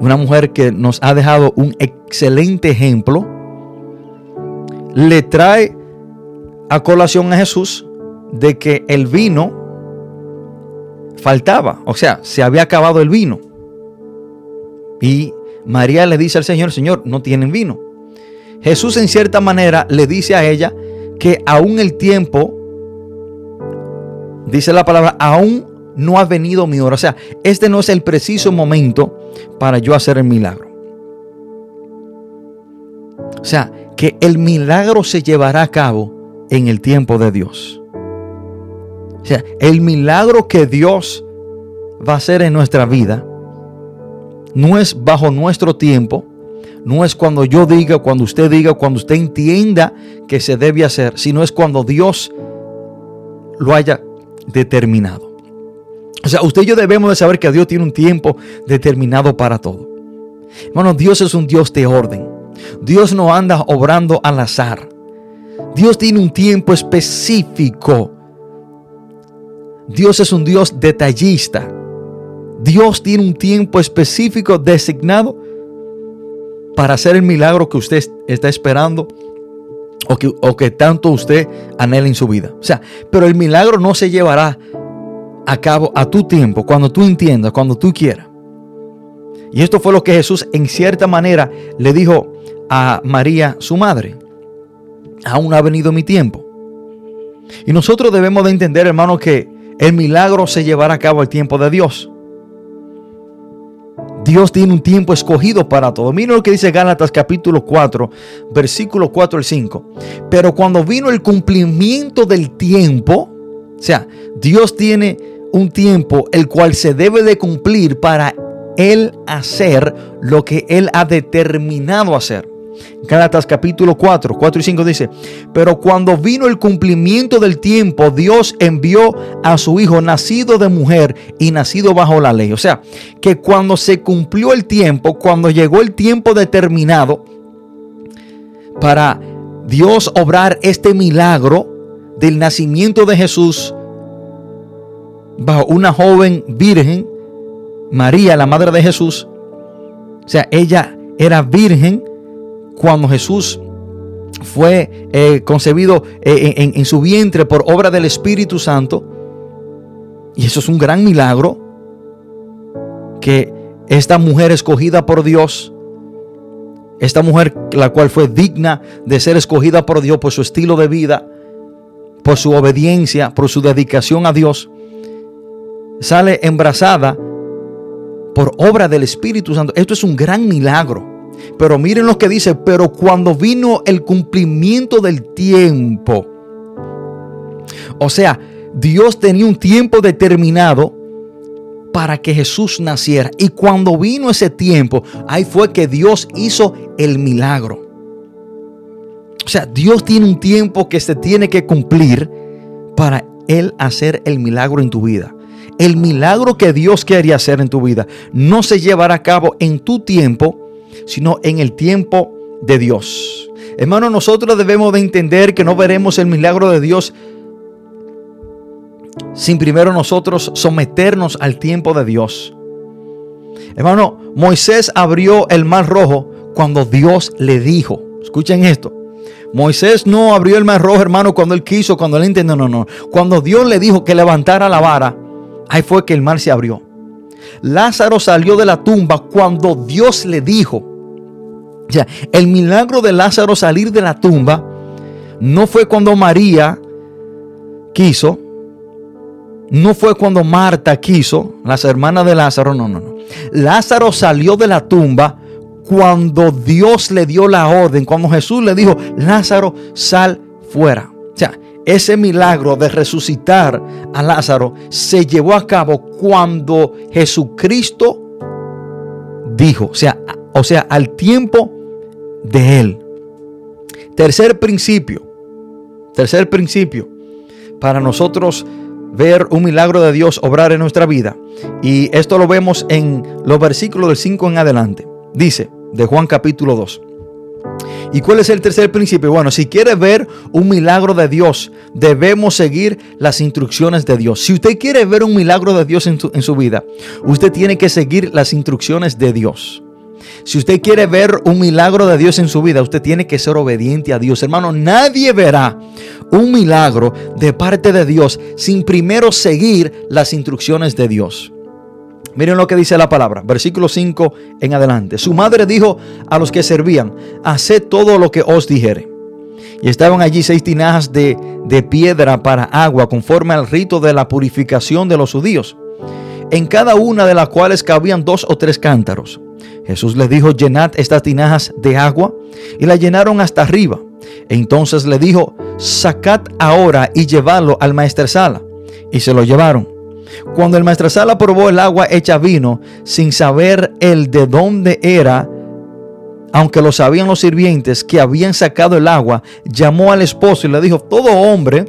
una mujer que nos ha dejado un excelente ejemplo, le trae a colación a Jesús de que el vino faltaba, o sea, se había acabado el vino. Y María le dice al Señor, Señor, no tienen vino. Jesús en cierta manera le dice a ella que aún el tiempo, dice la palabra, aún no ha venido mi hora. O sea, este no es el preciso momento para yo hacer el milagro. O sea, que el milagro se llevará a cabo en el tiempo de Dios. O sea, el milagro que Dios va a hacer en nuestra vida no es bajo nuestro tiempo, no es cuando yo diga, cuando usted diga, cuando usted entienda que se debe hacer, sino es cuando Dios lo haya determinado. O sea, usted y yo debemos de saber que Dios tiene un tiempo determinado para todo. Hermano, Dios es un Dios de orden. Dios no anda obrando al azar. Dios tiene un tiempo específico. Dios es un Dios detallista. Dios tiene un tiempo específico designado para hacer el milagro que usted está esperando o que, o que tanto usted anhela en su vida. O sea, pero el milagro no se llevará a cabo a tu tiempo, cuando tú entiendas, cuando tú quieras. Y esto fue lo que Jesús en cierta manera le dijo a María, su madre. Aún ha venido mi tiempo. Y nosotros debemos de entender, hermano, que el milagro se llevará a cabo al tiempo de Dios. Dios tiene un tiempo escogido para todo. Miren lo que dice Gálatas capítulo 4, versículo 4 al 5. Pero cuando vino el cumplimiento del tiempo, o sea, Dios tiene un tiempo el cual se debe de cumplir para Él hacer lo que Él ha determinado hacer. Gálatas capítulo 4, 4 y 5 dice, pero cuando vino el cumplimiento del tiempo, Dios envió a su Hijo nacido de mujer y nacido bajo la ley. O sea, que cuando se cumplió el tiempo, cuando llegó el tiempo determinado para Dios obrar este milagro del nacimiento de Jesús, bajo una joven virgen, María, la madre de Jesús. O sea, ella era virgen cuando Jesús fue eh, concebido eh, en, en su vientre por obra del Espíritu Santo. Y eso es un gran milagro que esta mujer escogida por Dios, esta mujer la cual fue digna de ser escogida por Dios por su estilo de vida, por su obediencia, por su dedicación a Dios, sale embarazada por obra del Espíritu Santo. Esto es un gran milagro. Pero miren lo que dice, pero cuando vino el cumplimiento del tiempo. O sea, Dios tenía un tiempo determinado para que Jesús naciera. Y cuando vino ese tiempo, ahí fue que Dios hizo el milagro. O sea, Dios tiene un tiempo que se tiene que cumplir para Él hacer el milagro en tu vida. El milagro que Dios quería hacer en tu vida no se llevará a cabo en tu tiempo, sino en el tiempo de Dios. Hermano, nosotros debemos de entender que no veremos el milagro de Dios sin primero nosotros someternos al tiempo de Dios. Hermano, Moisés abrió el mar rojo cuando Dios le dijo. Escuchen esto. Moisés no abrió el mar rojo, hermano, cuando él quiso, cuando él entendió. No, no. Cuando Dios le dijo que levantara la vara, Ahí fue que el mar se abrió. Lázaro salió de la tumba cuando Dios le dijo. O sea, el milagro de Lázaro salir de la tumba no fue cuando María quiso, no fue cuando Marta quiso, las hermanas de Lázaro, no, no, no. Lázaro salió de la tumba cuando Dios le dio la orden, cuando Jesús le dijo, Lázaro, sal fuera. Ese milagro de resucitar a Lázaro se llevó a cabo cuando Jesucristo dijo, o sea, o sea, al tiempo de él. Tercer principio, Tercer principio, para nosotros ver un milagro de Dios obrar en nuestra vida. Y esto lo vemos en los versículos del 5 en adelante. Dice, de Juan capítulo 2. ¿Y cuál es el tercer principio? Bueno, si quiere ver un milagro de Dios, debemos seguir las instrucciones de Dios. Si usted quiere ver un milagro de Dios en su, vida, usted tiene que seguir las instrucciones de Dios. Si usted quiere ver un milagro de Dios en su vida, usted tiene que ser obediente a Dios. Hermano, nadie verá un milagro de parte de Dios sin primero seguir las instrucciones de Dios. Miren lo que dice la palabra, versículo 5 en adelante. Su madre dijo a los que servían, haced todo lo que os dijere. Y estaban allí seis tinajas de, de piedra para agua, conforme al rito de la purificación de los judíos, en cada una de las cuales cabían dos o tres cántaros. Jesús les dijo, llenad estas tinajas de agua, y la llenaron hasta arriba. Entonces le dijo, sacad ahora y llevadlo al maestresala. Y se lo llevaron. Cuando el maestresala probó el agua hecha vino, sin saber el de dónde era, aunque lo sabían los sirvientes que habían sacado el agua, llamó al esposo y le dijo, todo hombre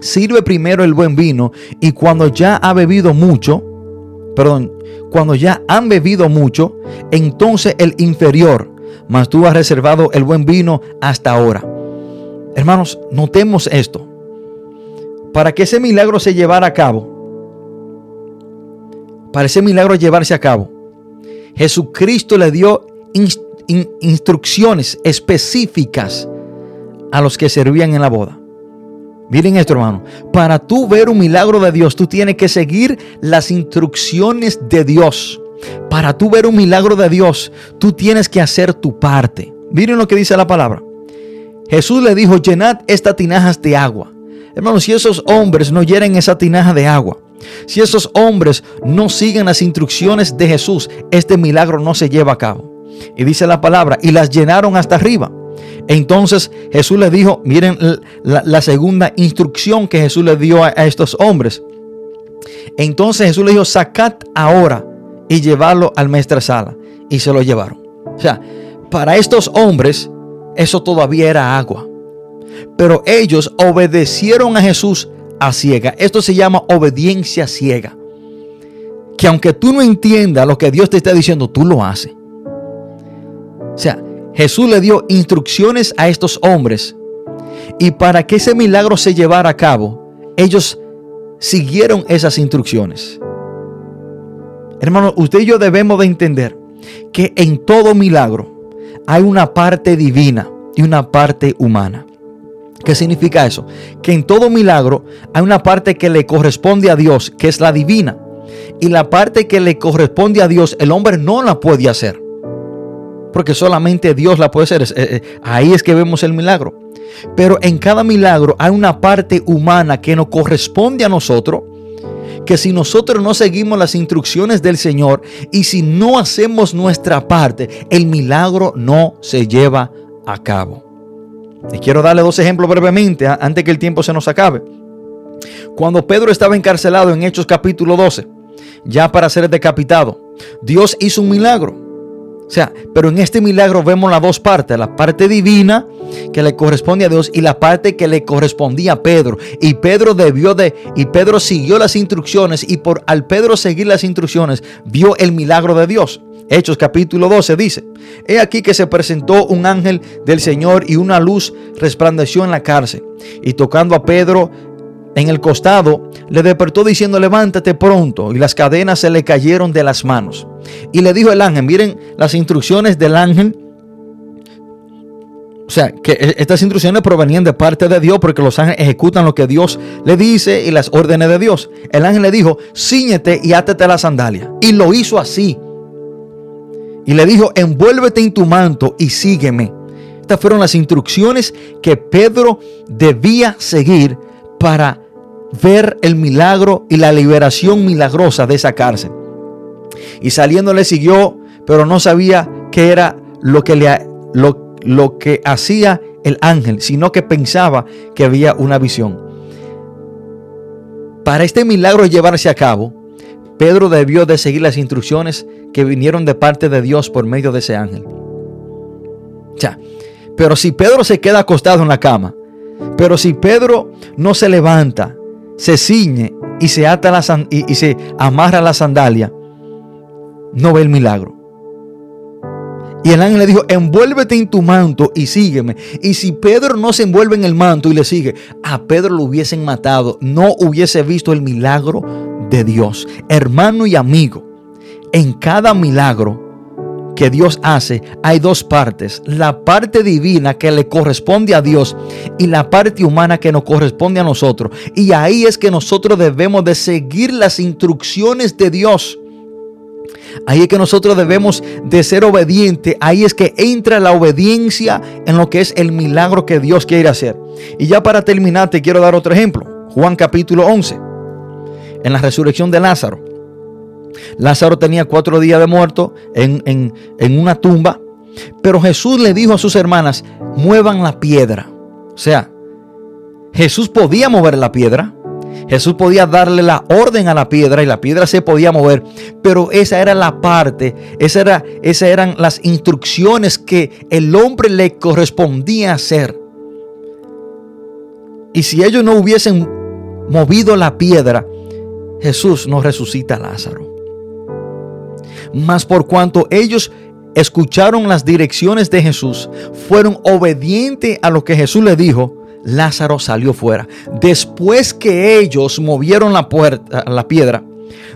sirve primero el buen vino y cuando ya ha bebido mucho, perdón, cuando ya han bebido mucho, entonces el inferior, mas tú has reservado el buen vino hasta ahora. Hermanos, notemos esto. Para que ese milagro se llevara a cabo, para ese milagro llevarse a cabo, Jesucristo le dio instrucciones específicas a los que servían en la boda. Miren esto, hermano. Para tú ver un milagro de Dios, tú tienes que seguir las instrucciones de Dios. Para tú ver un milagro de Dios, tú tienes que hacer tu parte. Miren lo que dice la palabra. Jesús le dijo, llenad estas tinajas de agua. Hermanos, si esos hombres no llenen esa tinaja de agua, si esos hombres no siguen las instrucciones de Jesús, este milagro no se lleva a cabo. Y dice la palabra, y las llenaron hasta arriba. Entonces Jesús les dijo, miren la, segunda instrucción que Jesús le dio a, estos hombres. Entonces Jesús les dijo, sacad ahora y llevarlo al sala Y se lo llevaron. O sea, para estos hombres eso todavía era agua. Pero ellos obedecieron a Jesús a ciega. Esto se llama obediencia ciega. Que aunque tú no entiendas lo que Dios te está diciendo, tú lo haces. O sea, Jesús le dio instrucciones a estos hombres. Y para que ese milagro se llevara a cabo, ellos siguieron esas instrucciones. Hermano, usted y yo debemos de entender que en todo milagro hay una parte divina y una parte humana. ¿Qué significa eso? Que en todo milagro hay una parte que le corresponde a Dios, que es la divina. Y la parte que le corresponde a Dios, el hombre no la puede hacer. Porque solamente Dios la puede hacer. Eh, eh, ahí es que vemos el milagro. Pero en cada milagro hay una parte humana que nos corresponde a nosotros. Que si nosotros no seguimos las instrucciones del Señor y si no hacemos nuestra parte, el milagro no se lleva a cabo. Y quiero darle dos ejemplos brevemente antes que el tiempo se nos acabe. Cuando Pedro estaba encarcelado en Hechos capítulo 12, ya para ser decapitado, Dios hizo un milagro. O sea, pero en este milagro vemos las dos partes, la parte divina que le corresponde a Dios y la parte que le correspondía a Pedro. Y Pedro debió de, y Pedro siguió las instrucciones y por al Pedro seguir las instrucciones, vio el milagro de Dios. Hechos capítulo 12 dice, He aquí que se presentó un ángel del Señor y una luz resplandeció en la cárcel. Y tocando a Pedro en el costado, le despertó diciendo, levántate pronto. Y las cadenas se le cayeron de las manos. Y le dijo el ángel, miren las instrucciones del ángel. O sea, que e-, estas instrucciones provenían de parte de Dios porque los ángeles ejecutan lo que Dios le dice y las órdenes de Dios. El ángel le dijo, ciñete y átete la sandalia. Y lo hizo así. Y le dijo, envuélvete en tu manto y sígueme. Estas fueron las instrucciones que Pedro debía seguir para ver el milagro y la liberación milagrosa de esa cárcel. Y saliendo le siguió, pero no sabía qué era lo que, le, lo, lo que hacía el ángel, sino que pensaba que había una visión. Para este milagro llevarse a cabo, Pedro debió de seguir las instrucciones que vinieron de parte de Dios por medio de ese ángel. Ya. Pero si Pedro se queda acostado en la cama, Pero si Pedro no se levanta, se ciñe y se amarra la sandalia, no ve el milagro. Y el ángel le dijo, envuélvete en tu manto y sígueme. Y si Pedro no se envuelve en el manto y le sigue, a Pedro lo hubiesen matado, no hubiese visto el milagro de Dios. Hermano y amigo, en cada milagro que Dios hace hay dos partes. La parte divina que le corresponde a Dios y la parte humana que nos corresponde a nosotros. Y ahí es que nosotros debemos de seguir las instrucciones de Dios. Ahí es que nosotros debemos de ser obedientes. Ahí es que entra la obediencia en lo que es el milagro que Dios quiere hacer. Y ya para terminar te quiero dar otro ejemplo. Juan capítulo 11. En la resurrección de Lázaro. Lázaro tenía cuatro días de muerto en, en una tumba. Pero Jesús le dijo a sus hermanas, muevan la piedra. O sea, Jesús podía mover la piedra. Jesús podía darle la orden a la piedra y la piedra se podía mover, pero esa era la parte, esa era, esas eran las instrucciones que el hombre le correspondía hacer. Y si ellos no hubiesen movido la piedra, Jesús no resucita a Lázaro. Mas por cuanto ellos escucharon las direcciones de Jesús, fueron obedientes a lo que Jesús le dijo, Lázaro salió fuera. Después que ellos movieron la, la piedra,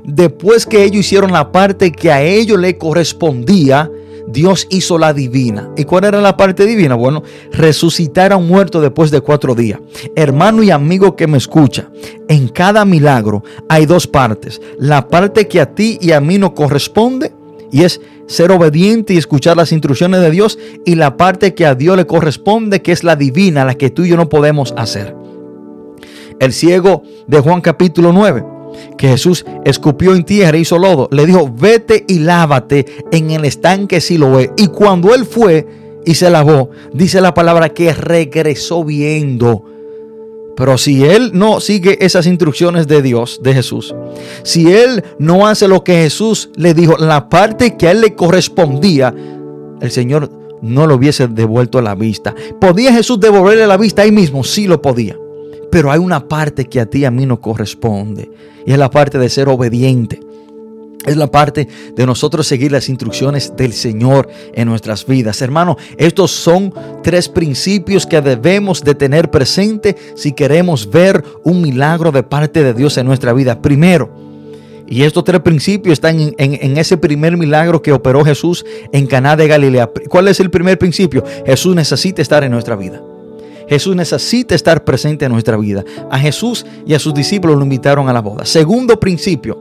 después que ellos hicieron la parte que a ellos le correspondía, Dios hizo la divina. ¿Y cuál era la parte divina? Bueno, resucitar a un muerto después de cuatro días. Hermano y amigo que me escucha, en cada milagro hay dos partes. La parte que a ti y a mí nos corresponde y es ser obediente y escuchar las instrucciones de Dios y la parte que a Dios le corresponde, que es la divina, la que tú y yo no podemos hacer. El ciego de Juan capítulo 9, que Jesús escupió en tierra hizo lodo, le dijo, vete y lávate en el estanque Siloé. Y cuando él fue y se lavó, dice la palabra que regresó viendo. Pero si él no sigue esas instrucciones de Dios, de Jesús, si él no hace lo que Jesús le dijo, la parte que a él le correspondía, el Señor no lo hubiese devuelto a la vista. ¿Podía Jesús devolverle la vista ahí mismo? Sí lo podía. Pero hay una parte que a ti y a mí no corresponde. Y es la parte de ser obediente. Es la parte de nosotros seguir las instrucciones del Señor en nuestras vidas. Hermano, estos son tres principios que debemos de tener presente si queremos ver un milagro de parte de Dios en nuestra vida. Primero, y estos tres principios están en, en, ese primer milagro que operó Jesús en Caná de Galilea. ¿Cuál es el primer principio? Jesús necesita estar en nuestra vida. Jesús necesita estar presente en nuestra vida. A Jesús y a sus discípulos lo invitaron a la boda. Segundo principio,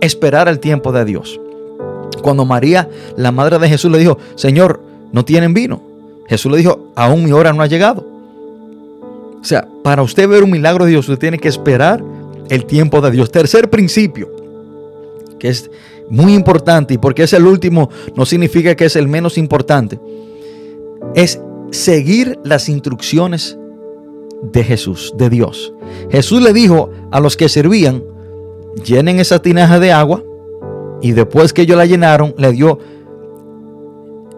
esperar el tiempo de Dios. Cuando María, la madre de Jesús, le dijo, Señor, no tienen vino. Jesús le dijo, aún mi hora no ha llegado. O sea, para usted ver un milagro de Dios, usted tiene que esperar el tiempo de Dios. Tercer principio, que es muy importante y porque es el último, no significa que es el menos importante, es seguir las instrucciones de Jesús, de Dios. Jesús le dijo a los que servían, llenen esa tinaja de agua y después que ellos la llenaron, le dio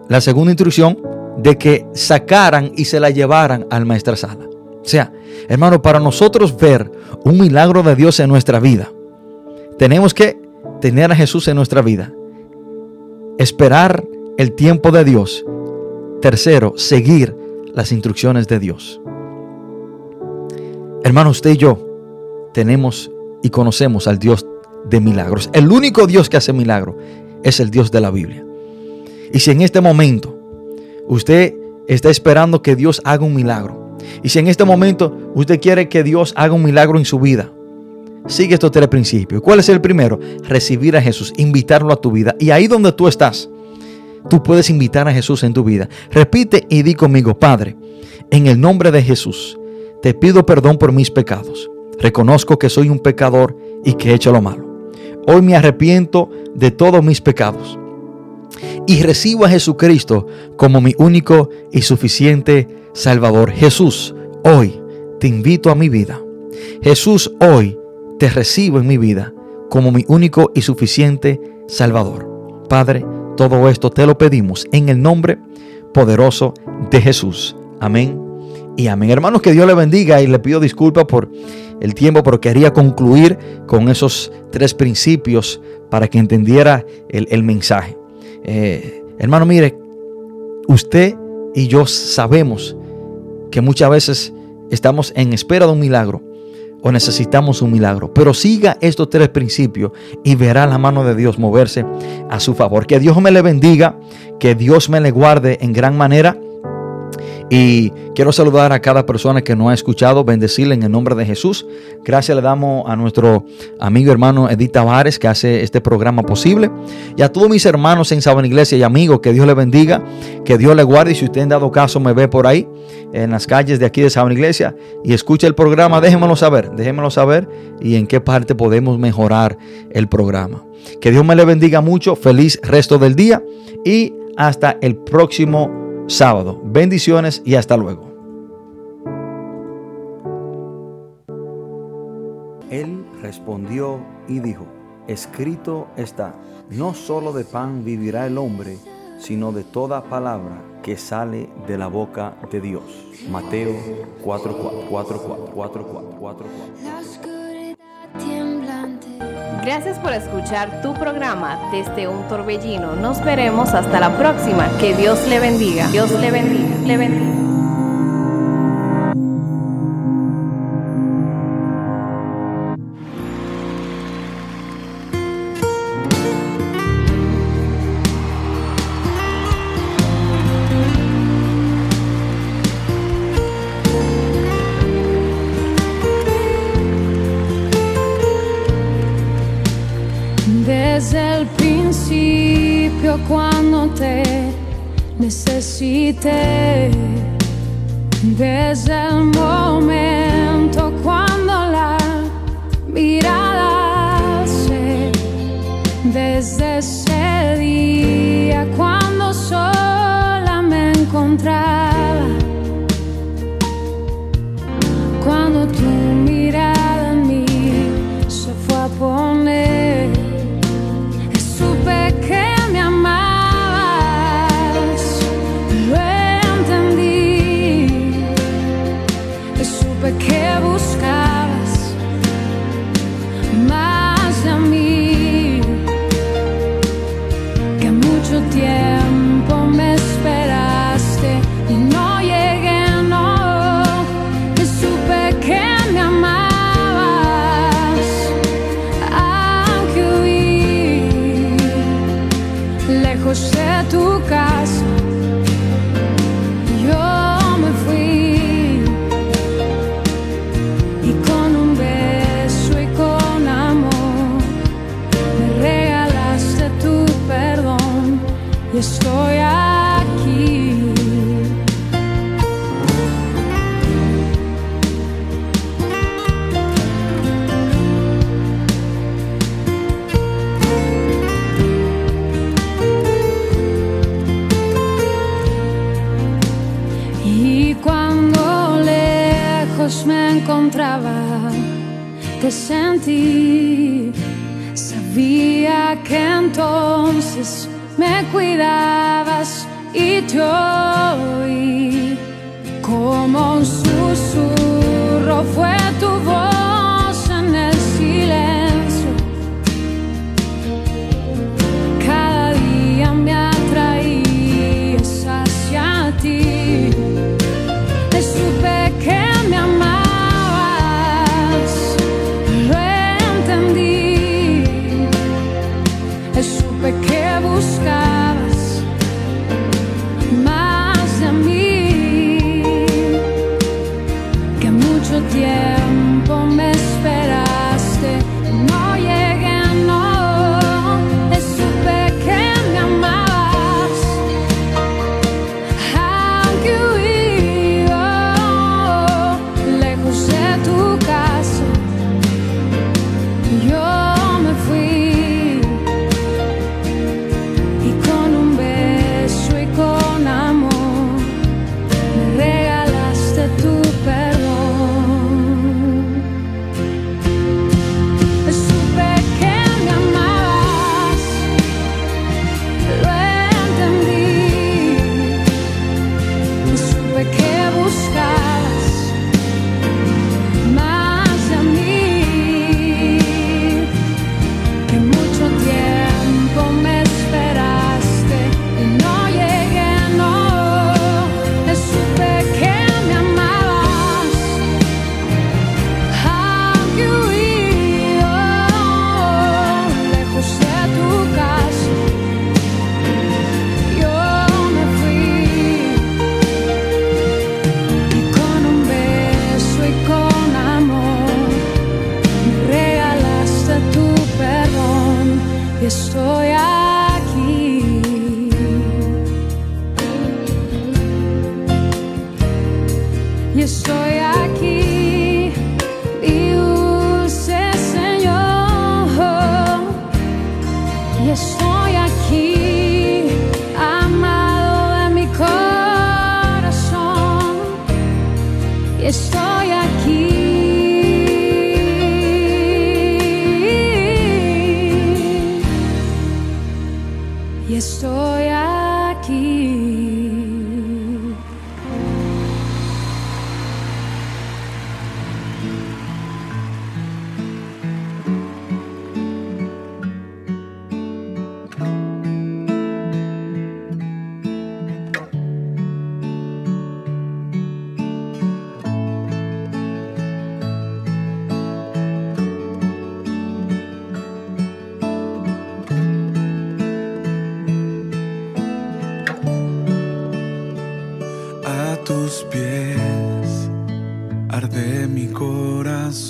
la segunda instrucción de que sacaran y se la llevaran al sala O sea, hermano, para nosotros ver un milagro de Dios en nuestra vida, tenemos que tener a Jesús en nuestra vida, esperar el tiempo de Dios. Tercero, seguir las instrucciones de Dios. Hermano, usted y yo tenemos y conocemos al Dios de milagros. El único Dios que hace milagros es el Dios de la Biblia. Y si en este momento usted está esperando que Dios haga un milagro, y si en este momento usted quiere que Dios haga un milagro en su vida, sigue estos tres principios. ¿Cuál es el primero? Recibir a Jesús, invitarlo a tu vida. Y ahí donde tú estás, tú puedes invitar a Jesús en tu vida. Repite y di conmigo, Padre, en el nombre de Jesús, te pido perdón por mis pecados. Reconozco que soy un pecador y que he hecho lo malo. Hoy me arrepiento de todos mis pecados y recibo a Jesucristo como mi único y suficiente Salvador. Jesús, hoy te invito a mi vida. Jesús, hoy te recibo en mi vida como mi único y suficiente Salvador. Padre, todo esto te lo pedimos en el nombre poderoso de Jesús. Amén y amén. Hermanos, que Dios le bendiga y le pido disculpas por el tiempo, pero quería concluir con esos tres principios para que entendiera el, mensaje. Eh, hermano, mire, usted y yo sabemos que muchas veces estamos en espera de un milagro o necesitamos un milagro. Pero siga estos tres principios y verá la mano de Dios moverse a su favor. Que Dios me le bendiga, que Dios me le guarde en gran manera. Y quiero saludar a cada persona que nos ha escuchado, bendecirle en el nombre de Jesús. Gracias le damos a nuestro amigo hermano Edith Tavares que hace este programa posible. Y a todos mis hermanos en Sabana Iglesia y amigos, que Dios le bendiga, que Dios le guarde. Y si usted en dado caso me ve por ahí, en las calles de aquí de Sabana Iglesia, y escucha el programa, déjenmelo saber, déjenmelo saber y en qué parte podemos mejorar el programa. Que Dios me le bendiga mucho, feliz resto del día y hasta el próximo sábado. Bendiciones y hasta luego. Él respondió y dijo, escrito está, no solo de pan vivirá el hombre, sino de toda palabra que sale de la boca de Dios. Mateo 4, 4, 4, 4, Gracias por escuchar tu programa desde un torbellino. Nos veremos hasta la próxima. Que Dios le bendiga. Dios le bendiga. Le bendiga. Necesité desde el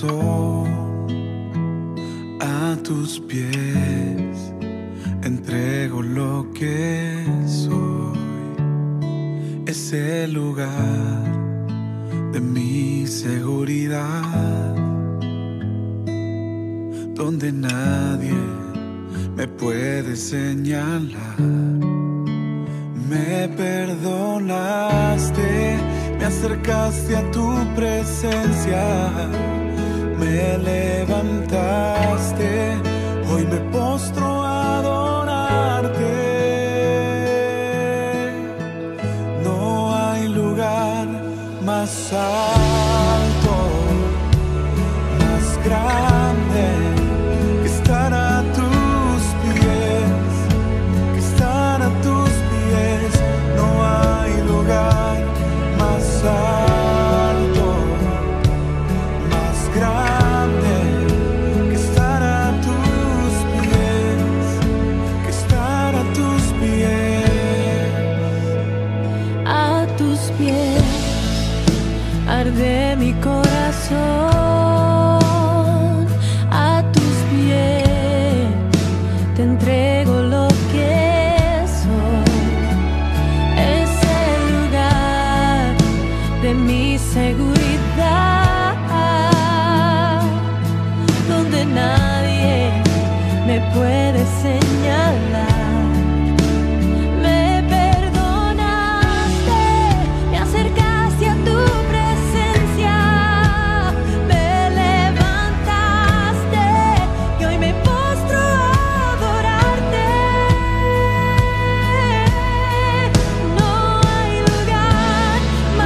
corazón.